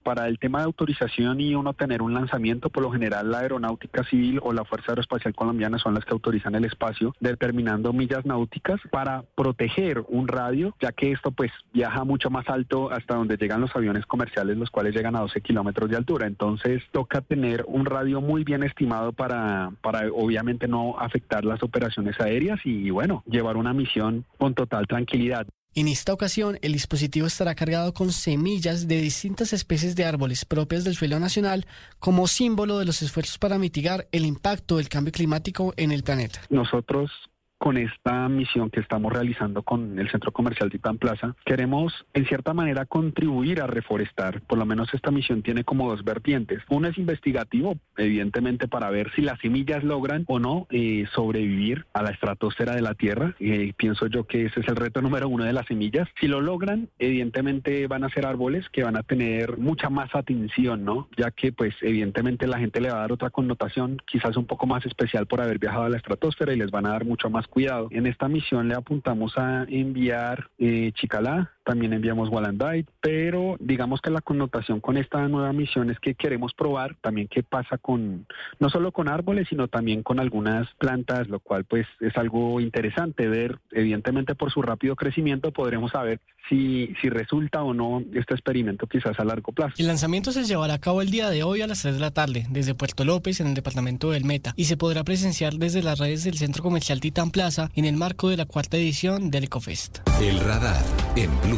Para el tema de autorización y uno tener un lanzamiento, por lo general la Aeronáutica Civil o la Fuerza Aeroespacial Colombiana son las que autorizan el espacio, determinando millas náuticas para proteger un radio, ya que esto pues viaja mucho más alto hasta donde llegan los aviones comerciales, los cuales llegan a 12 kilómetros de altura. Entonces toca tener un radio muy bien estimado para, para obviamente no afectar las operaciones aéreas y bueno, llevar una misión con total tranquilidad. En esta ocasión, el dispositivo estará cargado con semillas de distintas especies de árboles propias del suelo nacional como símbolo de los esfuerzos para mitigar el impacto del cambio climático en el planeta. Nosotros con esta misión que estamos realizando con el Centro Comercial Titán Plaza, queremos en cierta manera contribuir a reforestar. Por lo menos esta misión tiene como dos vertientes. Uno es investigativo, evidentemente para ver si las semillas logran o no eh, sobrevivir a la estratosfera de la Tierra. Eh, pienso yo que ese es el reto número uno de las semillas. Si lo logran, evidentemente van a ser árboles que van a tener mucha más atención, ¿no? Ya que pues evidentemente la gente le va a dar otra connotación, quizás un poco más especial por haber viajado a la estratosfera y les van a dar mucho más cuidado. En esta misión le apuntamos a enviar eh, Chicalá, también enviamos Wallenday, pero digamos que la connotación con esta nueva misión es que queremos probar también qué pasa con, no solo con árboles, sino también con algunas plantas, lo cual pues es algo interesante ver, evidentemente por su rápido crecimiento podremos saber si, si resulta o no este experimento quizás a largo plazo. El lanzamiento se llevará a cabo el día de hoy a las 3 de la tarde desde Puerto López en el departamento del Meta y se podrá presenciar desde las redes del Centro Comercial Titán Plaza en el marco de la cuarta edición del EcoFest. El radar en Blue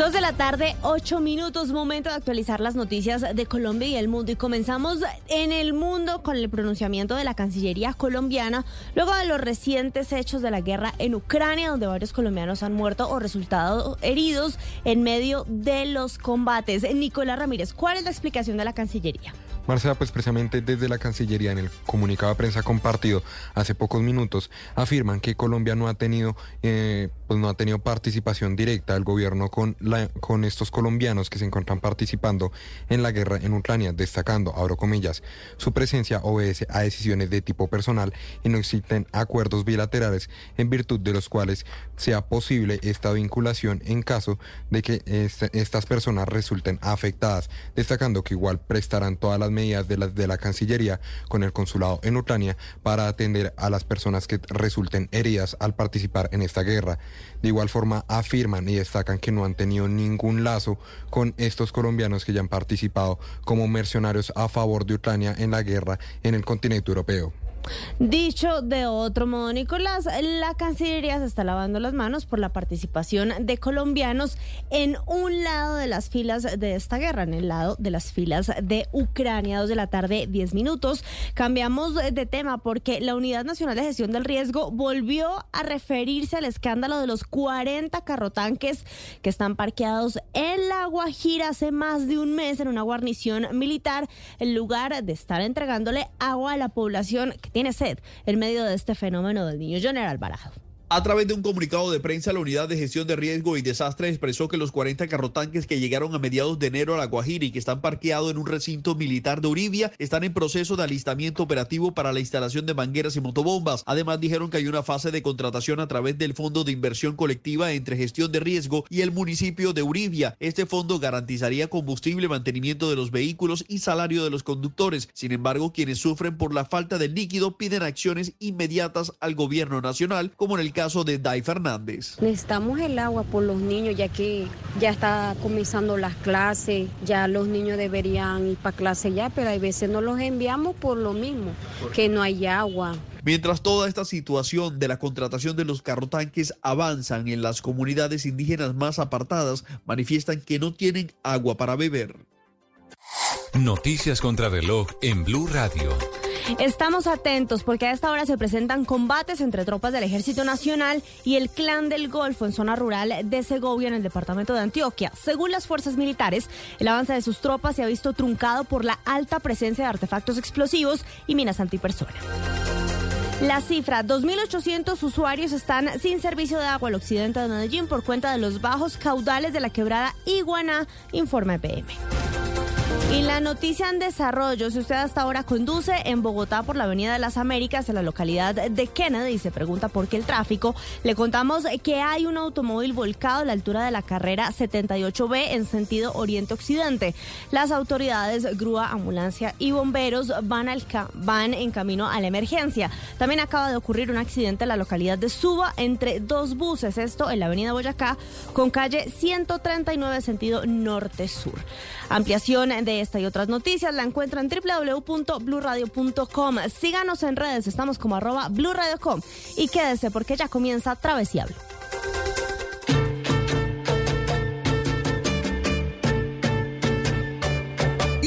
Dos de la tarde, ocho minutos, momento de actualizar las noticias de Colombia y el mundo. Y comenzamos en el mundo con el pronunciamiento de la Cancillería colombiana luego de los recientes hechos de la guerra en Ucrania, donde varios colombianos han muerto o resultado heridos en medio de los combates. Nicolás Ramírez, ¿cuál es la explicación de la Cancillería? Marcela, pues precisamente desde la Cancillería en el comunicado de prensa compartido hace pocos minutos afirman que Colombia no ha tenido eh, pues no ha tenido participación directa del gobierno con con estos colombianos que se encuentran participando en la guerra en Ucrania, destacando, abro comillas, su presencia obedece a decisiones de tipo personal y no existen acuerdos bilaterales en virtud de los cuales sea posible esta vinculación en caso de que este, estas personas resulten afectadas, destacando que igual prestarán todas las medidas de la, de la Cancillería con el consulado en Ucrania para atender a las personas que resulten heridas al participar en esta guerra. De igual forma, afirman y destacan que no han tenido ningún lazo con estos colombianos que ya han participado como mercenarios a favor de Ucrania en la guerra en el continente europeo. Dicho de otro modo, Nicolás, la Cancillería se está lavando las manos por la participación de colombianos en un lado de las filas de esta guerra, en el lado de las filas de Ucrania. Dos de la tarde, diez minutos. Cambiamos de tema porque la Unidad Nacional de Gestión del Riesgo volvió a referirse al escándalo de los 40 carrotanques que están parqueados en La Guajira hace más de un mes en una guarnición militar, en lugar de estar entregándole agua a la población que tiene sed en medio de este fenómeno del niño Joner Alvarado. A través de un comunicado de prensa, la Unidad de Gestión de Riesgo y Desastre expresó que los 40 carrotanques que llegaron a mediados de enero a La Guajira y que están parqueados en un recinto militar de Uribia están en proceso de alistamiento operativo para la instalación de mangueras y motobombas. Además, dijeron que hay una fase de contratación a través del Fondo de Inversión Colectiva entre Gestión de Riesgo y el municipio de Uribia. Este fondo garantizaría combustible, mantenimiento de los vehículos y salario de los conductores. Sin embargo, quienes sufren por la falta de líquido piden acciones inmediatas al gobierno nacional, como en el caso de Dai Fernández. Necesitamos el agua por los niños, ya que ya está comenzando las clases, ya los niños deberían ir para clase ya, pero hay veces no los enviamos por lo mismo, que no hay agua. Mientras toda esta situación de la contratación de los carrotanques avanzan en las comunidades indígenas más apartadas, manifiestan que no tienen agua para beber. Noticias contra reloj en Blue Radio. Estamos atentos porque a esta hora se presentan combates entre tropas del Ejército Nacional y el Clan del Golfo en zona rural de Segovia en el departamento de Antioquia. Según las fuerzas militares, el avance de sus tropas se ha visto truncado por la alta presencia de artefactos explosivos y minas antipersona. La cifra, 2.800 usuarios están sin servicio de agua al occidente de Medellín por cuenta de los bajos caudales de la quebrada Iguaná, informa EPM. Y la noticia en desarrollo, si usted hasta ahora conduce en Bogotá por la Avenida de las Américas, en la localidad de Kennedy, y se pregunta por qué el tráfico, le contamos que hay un automóvil volcado a la altura de la carrera 78B en sentido oriente-occidente. Las autoridades, grúa, ambulancia y bomberos van, van en camino a la emergencia. También acaba de ocurrir un accidente en la localidad de Suba entre dos buses, esto en la Avenida Boyacá, con calle 139 sentido norte-sur. Ampliación de esta y otras noticias la encuentran en www.bluradio.com. Síganos en redes, estamos como arroba blurradio.com y quédese porque ya comienza Travesía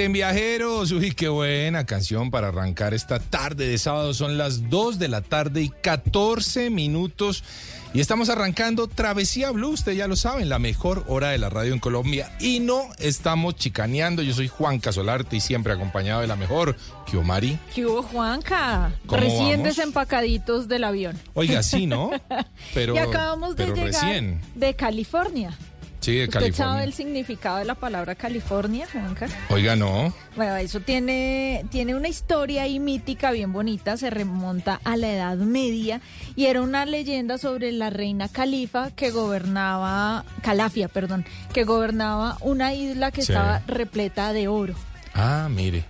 Dicen viajeros? Uy, qué buena canción para arrancar esta tarde de sábado. Son las 2 de la tarde y 14 minutos. Y estamos arrancando Travesía Blue, ustedes ya lo saben, la mejor hora de la radio en Colombia. Y no estamos chicaneando. Yo soy Juan Casolarte y siempre acompañado de la mejor, Kiomari. ¿Qué hubo, Juanca? ¿Cómo Recién vamos? desempacaditos del avión. Oiga, sí, ¿no? (laughs) Pero, y acabamos de pero llegar recién. de California. Sí, de ¿Usted sabe California. el significado de la palabra California, Juanca? Oiga, no. Bueno, eso tiene, tiene una historia ahí mítica bien bonita, se remonta a la Edad Media y era una leyenda sobre la reina Califa que gobernaba, Calafia, perdón, que gobernaba una isla que Sí. estaba repleta de oro. Ah, mire.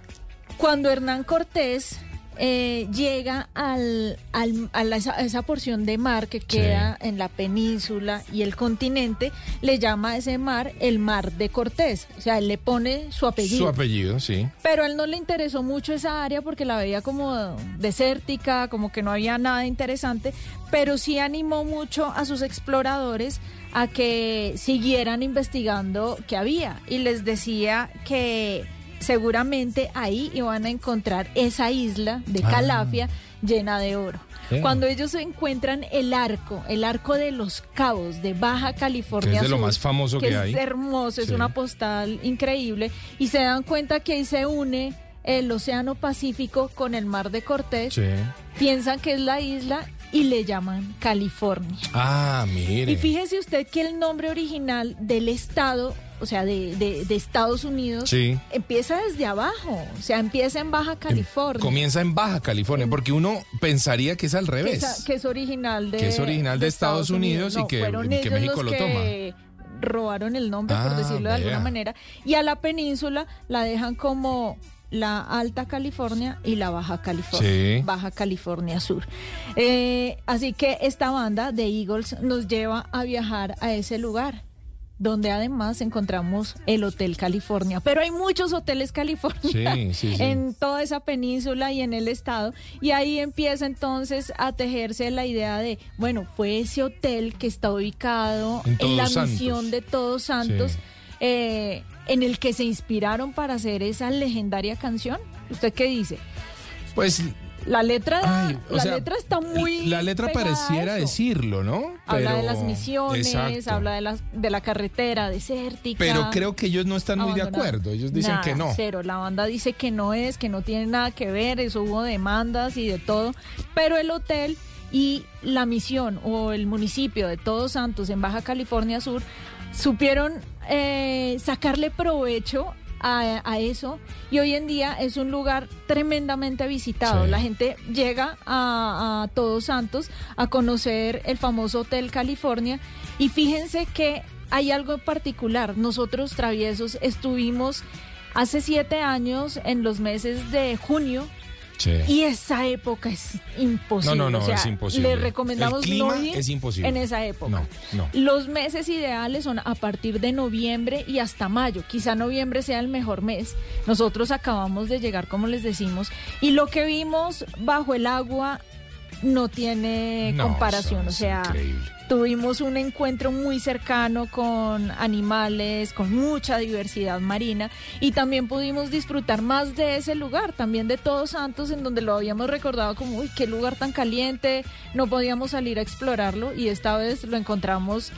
Cuando Hernán Cortés eh, llega al, al- a, la- esa, a esa porción de mar que queda en la península y el continente, le llama a ese mar el mar de Cortés. O sea, él le pone su apellido. Su apellido, sí. Pero a él no le interesó mucho esa área porque la veía como desértica, como que no había nada interesante, pero sí animó mucho a sus exploradores a que siguieran investigando qué había y les decía que seguramente ahí iban a encontrar esa isla de Ah. Calafia llena de oro. Sí. Cuando ellos encuentran el arco, el arco de los cabos de Baja California Que es de lo más famoso que es hay. hermoso, es Sí. una postal increíble y se dan cuenta que ahí se une el Océano Pacífico con el Mar de Cortés, Sí. piensan que es la isla y le llaman California. Ah, mire. Y fíjese usted que el nombre original del estado, o sea, de, de- de Estados Unidos, Sí. empieza desde abajo, o sea, empieza en Baja California. Comienza en Baja California, porque uno pensaría que es al que revés. es, que es original de Que es original de Estados Unidos y No, que- México lo que robaron el nombre por Ah, decirlo de alguna manera y a la península la dejan como la Alta California y la Baja California, Sí. Baja California Sur. Eh, así que esta banda de Eagles nos lleva a viajar a ese lugar donde además encontramos el Hotel California. Pero hay muchos hoteles California Sí, sí, sí. (laughs) en toda esa península y en el estado. Y ahí empieza entonces a tejerse la idea de, bueno, fue ese hotel que está ubicado En la Santos. misión de Todos Santos, eh, en el que se inspiraron para hacer esa legendaria canción. ¿Usted qué dice? Pues La letra, Ay, la sea, letra está muy... la letra pareciera decirlo, ¿no? Habla de las misiones, Exacto. habla de, las, de la carretera desértica. Pero creo que ellos no están muy de acuerdo. Ellos dicen Nada, que no. Cero, la banda dice que no es, que no tiene nada que ver, eso hubo demandas y de todo. Pero el hotel y la misión o el municipio de Todos Santos en Baja California Sur supieron eh, sacarle provecho a, a eso y hoy en día es un lugar tremendamente visitado. Sí. La gente llega a, a Todos Santos a conocer el famoso Hotel California y fíjense que hay algo particular. Nosotros traviesos estuvimos hace siete años en los meses de junio Sí. y esa época es imposible. No, no, no, O sea, es imposible. Le recomendamos El clima no ir es imposible. en esa época. No, no. Los meses ideales son a partir de noviembre y hasta mayo. Quizá noviembre sea el mejor mes. Nosotros acabamos de llegar, como les decimos, y lo que vimos bajo el agua no tiene No, comparación. O sea, increíble. Tuvimos un encuentro muy cercano con animales, con mucha diversidad marina y también pudimos disfrutar más de ese lugar, también de Todos Santos, en donde lo habíamos recordado como, uy, qué lugar tan caliente, no podíamos salir a explorarlo y esta vez lo encontramos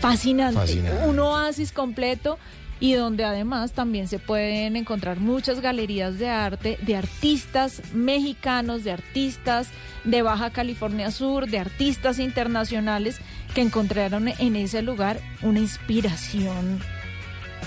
fascinante, Fascinante. un oasis completo y donde además también se pueden encontrar muchas galerías de arte de artistas mexicanos, de artistas de Baja California Sur, de artistas internacionales que encontraron en ese lugar una inspiración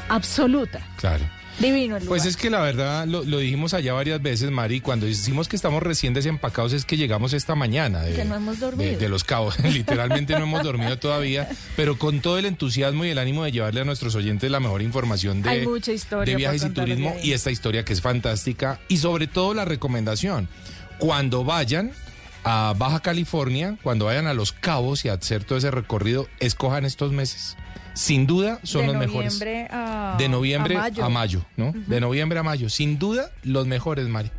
absoluta. Claro. Divino el lugar. Pues es que la verdad, lo, lo dijimos allá varias veces, Mari, cuando decimos que estamos recién desempacados es que llegamos esta mañana de, Que no hemos dormido. de, de Los Cabos. (laughs) Literalmente no hemos dormido todavía, pero con todo el entusiasmo y el ánimo de llevarle a nuestros oyentes la mejor información de, Hay mucha historia de viajes y turismo y esta historia que es fantástica y sobre todo la recomendación. Cuando vayan a Baja California, cuando vayan a Los Cabos y a hacer todo ese recorrido, escojan estos meses. Sin duda son de los mejores. noviembre a De noviembre a a mayo. mayo, ¿no? De noviembre a mayo. Sin duda, los mejores, Mari.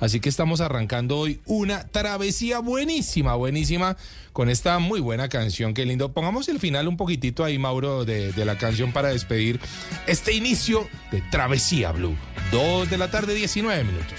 Así que estamos arrancando hoy una travesía buenísima, buenísima, con esta muy buena canción. Qué lindo. Pongamos el final un poquitito ahí, Mauro, de, de la canción para despedir este inicio de Travesía Blue. Dos de la tarde, 19 minutos.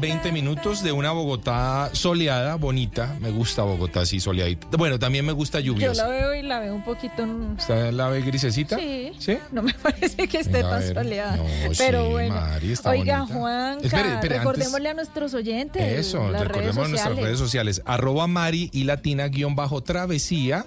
De la tarde, 20 minutos de una Bogotá soleada, bonita. Me gusta Bogotá así soleadita. Bueno, también me gusta Yo lluviosa. la veo y la veo un poquito... en- ¿Está la ve grisecita? Sí. ¿Sí? No me (laughs) parece que esté tan soleada. No, Pero sí, bueno. Mari, está Oiga, bonita. Juanca, Espere, espere, antes- recordémosle a nuestros oyentes. Eso, recordemos redes nuestras redes sociales. Arroba Mari y Latina guion bajo travesía.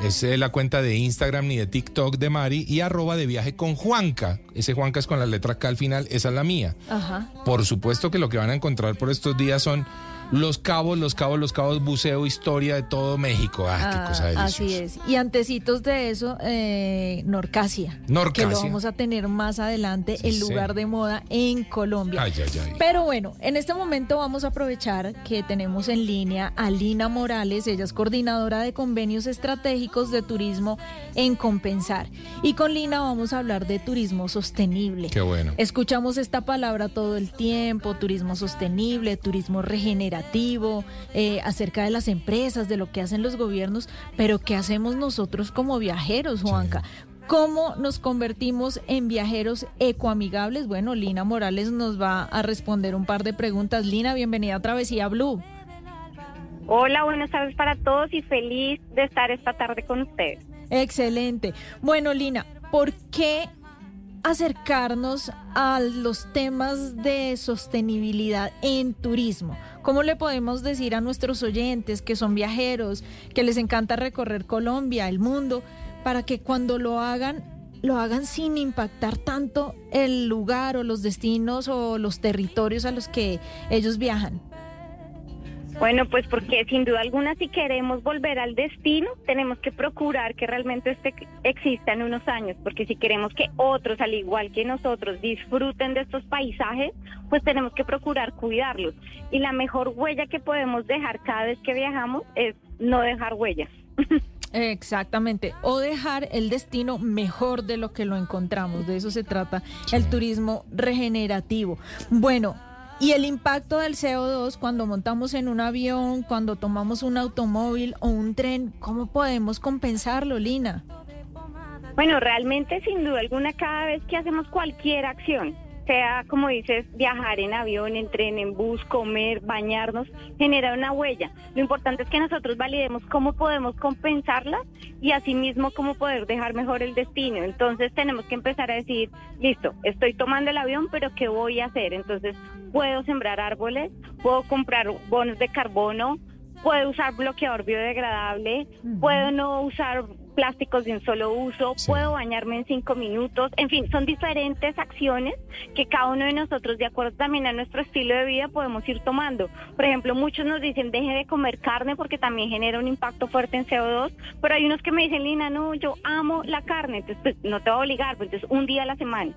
Es eh, la cuenta de Instagram ni de TikTok de Mari. Y arroba de viaje con Juanca. Ese Juanca es con la letra K al final. Esa es la mía. Ajá. Por supuesto que lo que van a encontrar por estos días son los cabos, los cabos, los cabos, buceo, historia de todo México. Ah, qué Ah, cosa deliciosa. así es. Y antecitos de eso, eh, Norcasia. Norcasia. Que lo vamos a tener más adelante, Sí, el sí. lugar de moda en Colombia. Ay, ay, ay. Pero bueno, en este momento vamos a aprovechar que tenemos en línea a Lina Morales, ella es coordinadora de convenios estratégicos de turismo en Compensar. Y con Lina vamos a hablar de turismo sostenible. Qué bueno. Escuchamos esta palabra todo el tiempo, turismo sostenible, turismo regenerativo, eh, acerca de las empresas, de lo que hacen los gobiernos, pero ¿qué hacemos nosotros como viajeros, Juanca? ¿Cómo nos convertimos en viajeros ecoamigables? Bueno, Lina Morales nos va a responder un par de preguntas. Lina, bienvenida a Travesía Blue. Hola, buenas tardes para todos y feliz de estar esta tarde con ustedes. Excelente. Bueno, Lina, ¿por qué acercarnos a los temas de sostenibilidad en turismo? ¿Cómo le podemos decir a nuestros oyentes que son viajeros, que les encanta recorrer Colombia, el mundo, para que cuando lo hagan, lo hagan sin impactar tanto el lugar o los destinos o los territorios a los que ellos viajan? Bueno, pues porque sin duda alguna si queremos volver al destino, tenemos que procurar que realmente este exista en unos años, porque si queremos que otros, al igual que nosotros, disfruten de estos paisajes, pues tenemos que procurar cuidarlos. Y la mejor huella que podemos dejar cada vez que viajamos es no dejar huellas. (laughs) Exactamente, o dejar el destino mejor de lo que lo encontramos, de eso se trata el turismo regenerativo. Bueno, y el impacto del CO2 cuando montamos en un avión, cuando tomamos un automóvil o un tren, ¿cómo podemos compensarlo, Lina? Bueno, realmente sin duda alguna cada vez que hacemos cualquier acción, sea como dices, viajar en avión, en tren, en bus, comer, bañarnos, genera una huella. Lo importante es que nosotros validemos cómo podemos compensarla y asimismo cómo poder dejar mejor el destino. Entonces tenemos que empezar a decir, listo, estoy tomando el avión, pero ¿qué voy a hacer? Entonces puedo sembrar árboles, puedo comprar bonos de carbono, puedo usar bloqueador biodegradable, puedo no usar plásticos de un solo uso, puedo bañarme en cinco minutos, en fin, son diferentes acciones que cada uno de nosotros, de acuerdo también a nuestro estilo de vida, podemos ir tomando. Por ejemplo, muchos nos dicen deje de comer carne porque también genera un impacto fuerte en CO2, pero hay unos que me dicen, Lina, no, yo amo la carne, entonces pues, no te voy a obligar, pues entonces un día a la semana.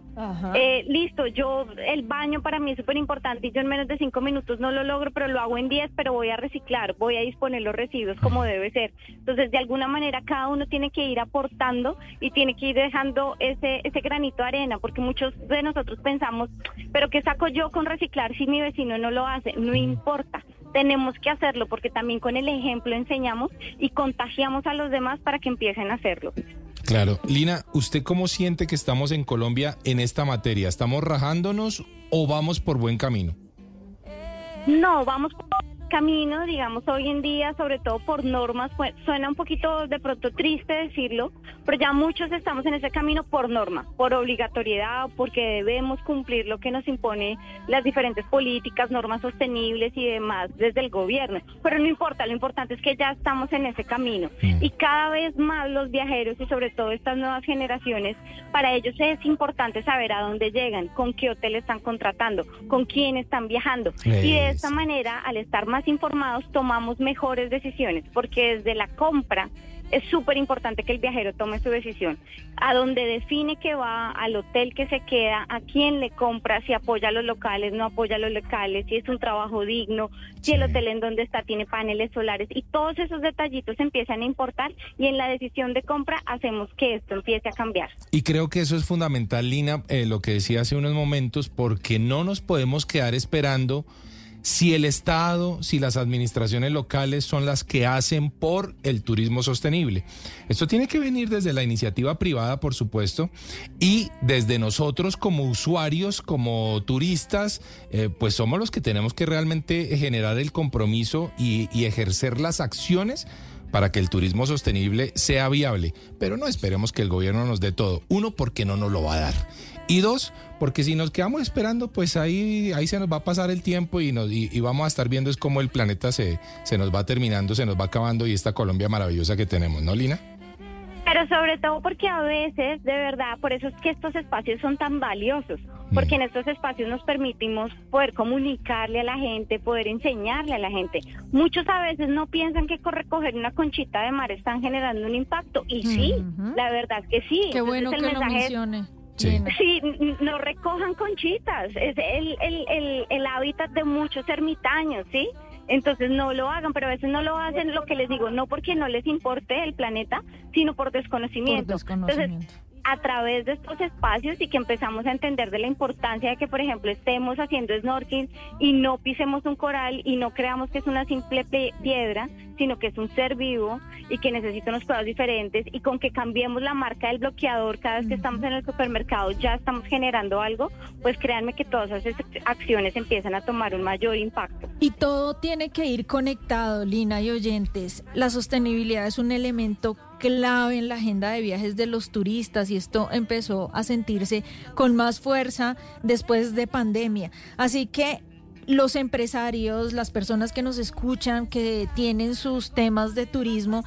Eh, listo, yo el baño para mí es súper importante y yo en menos de cinco minutos no lo logro, pero lo hago en diez, pero voy a reciclar, voy a disponer los residuos como debe ser. Entonces, de alguna manera, cada uno tiene que ir aportando y tiene que ir dejando ese, ese granito de arena, porque muchos de nosotros pensamos, pero ¿qué saco yo con reciclar si mi vecino no lo hace? No importa. Tenemos que hacerlo porque también con el ejemplo enseñamos y contagiamos a los demás para que empiecen a hacerlo. Claro. Lina, ¿usted cómo siente que estamos en Colombia en esta materia? ¿Estamos rajándonos o vamos por buen camino? No, vamos camino, digamos, hoy en día, sobre todo por normas, suena un poquito de pronto triste decirlo, pero ya muchos estamos en ese camino por norma, por obligatoriedad, porque debemos cumplir lo que nos impone las diferentes políticas, normas sostenibles y demás desde el gobierno. Pero no importa, lo importante es que ya estamos en ese camino. Y cada vez más los viajeros y sobre todo estas nuevas generaciones, para ellos es importante saber a dónde llegan, con qué hotel están contratando, con quién están viajando. Y de esta manera, al estar más informados, tomamos mejores decisiones, porque desde la compra es súper importante que el viajero tome su decisión. A donde define que va, al hotel que se queda, a quién le compra, si apoya a los locales, no apoya a los locales, si es un trabajo digno, si el hotel en donde está tiene paneles solares. Y todos esos detallitos empiezan a importar y en la decisión de compra hacemos que esto empiece a cambiar. Y creo que eso es fundamental, Lina, eh, lo que decía hace unos momentos, porque no nos podemos quedar esperando si el Estado, si las administraciones locales son las que hacen por el turismo sostenible. Esto tiene que venir desde la iniciativa privada, por supuesto, y desde nosotros como usuarios, como turistas, eh, pues somos los que tenemos que realmente generar el compromiso y, y ejercer las acciones para que el turismo sostenible sea viable. Pero no esperemos que el gobierno nos dé todo. Uno, porque no nos lo va a dar. Y dos, porque si nos quedamos esperando, pues ahí, ahí se nos va a pasar el tiempo y, nos, y, y vamos a estar viendo es cómo el planeta se, se nos va terminando, se nos va acabando y esta Colombia maravillosa que tenemos, ¿no, Lina? Pero sobre todo porque a veces, de verdad, por eso es que estos espacios son tan valiosos, porque en estos espacios nos permitimos poder comunicarle a la gente, poder enseñarle a la gente. Muchos a veces no piensan que con recoger una conchita de mar están generando un impacto, y sí, la verdad que sí. Qué Entonces, bueno el que lo mensaje es- mencione. Sí. No recojan conchitas, es el, el, el, el hábitat de muchos ermitaños, ¿sí? Entonces no lo hagan, pero a veces no lo hacen, lo que les digo, no porque no les importe el planeta, sino por desconocimiento. Por desconocimiento. Entonces, a través de estos espacios y que empezamos a entender de la importancia de que, por ejemplo, estemos haciendo snorkeling y no pisemos un coral y no creamos que es una simple piedra, sino que es un ser vivo y que necesita unos cuidados diferentes y con que cambiemos la marca del bloqueador cada vez que estamos en el supermercado ya estamos generando algo, pues créanme que todas esas acciones empiezan a tomar un mayor impacto. Y todo tiene que ir conectado, Lina y oyentes. La sostenibilidad es un elemento clave en la agenda de viajes de los turistas y esto empezó a sentirse con más fuerza después de pandemia. Así que los empresarios, las personas que nos escuchan, que tienen sus temas de turismo,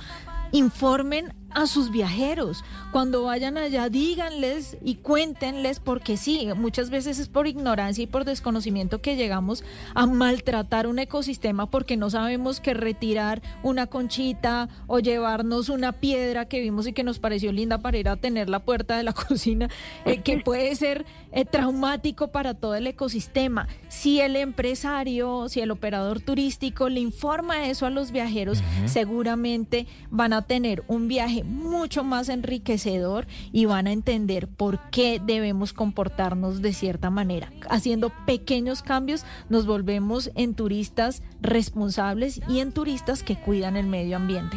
informen a sus viajeros. Cuando vayan allá, díganles y cuéntenles, porque sí, muchas veces es por ignorancia y por desconocimiento que llegamos a maltratar un ecosistema porque no sabemos que retirar una conchita o llevarnos una piedra que vimos y que nos pareció linda para ir a tener la puerta de la (laughs) cocina, eh, que puede ser eh, traumático para todo el ecosistema. Si el empresario, si el operador turístico le informa eso a los viajeros, seguramente van a tener un viaje mucho más enriquecedor y van a entender por qué debemos comportarnos de cierta manera. Haciendo pequeños cambios nos volvemos en turistas responsables y en turistas que cuidan el medio ambiente.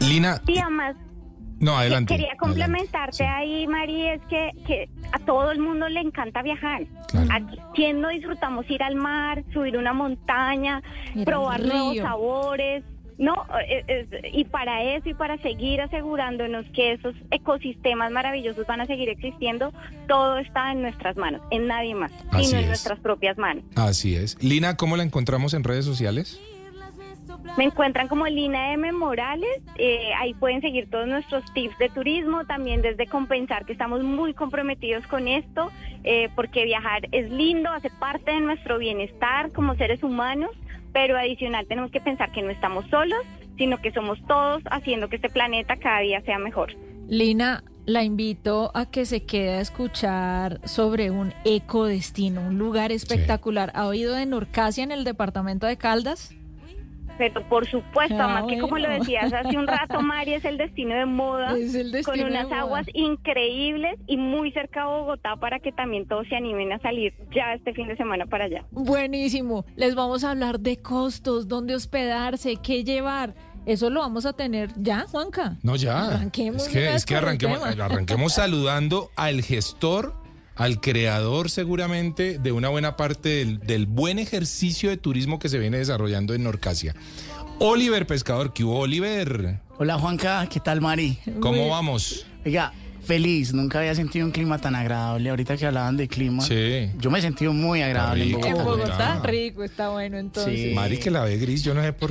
Lina, Y además, no, adelante. Quería complementarte ahí, Mari, es que, que a todo el mundo le encanta viajar. ¿A quién no disfrutamos ir al mar, subir una montaña, Ir probar nuevos sabores? No, Eh, es- y para eso y para seguir asegurándonos que esos ecosistemas maravillosos van a seguir existiendo, todo está en nuestras manos, en nadie más, Así sino en es. nuestras propias manos. Así es. Lina, ¿cómo la encontramos en redes sociales? Me encuentran como Lina M. Morales, eh, ahí pueden seguir todos nuestros tips de turismo, también desde compensar que estamos muy comprometidos con esto, eh, porque viajar es lindo, hace parte de nuestro bienestar como seres humanos, pero adicional tenemos que pensar que no estamos solos, sino que somos todos haciendo que este planeta cada día sea mejor. Lina, la invito a que se quede a escuchar sobre un ecodestino, un lugar espectacular. ¿Ha oído de Norcasia en el departamento de Caldas? Pero por supuesto, Ah, además que como lo decías hace un rato, (laughs) Mari, es el destino de moda, Es el destino con de unas moda. aguas increíbles y muy cerca a Bogotá para que también todos se animen a salir ya este fin de semana para allá. Buenísimo. Les vamos a hablar de costos, dónde hospedarse, qué llevar. Eso lo vamos a tener ya, Juanca. No, ya. Arranquemos Es que, es que arranquemos, tema. arranquemos saludando al gestor al creador seguramente de una buena parte del, del buen ejercicio de turismo que se viene desarrollando en Norcasia. Oliver Pescador, ¿qué hubo, Oliver? Hola Juanca, ¿qué tal Mari? ¿Cómo vamos? Oiga, feliz, nunca había sentido un clima tan agradable. Ahorita que hablaban de clima, Sí. yo me he sentido muy agradable en rico, Bogotá. En Bogotá, Bogotá. rico, está bueno entonces. Sí. Mari que la ve gris, yo no sé por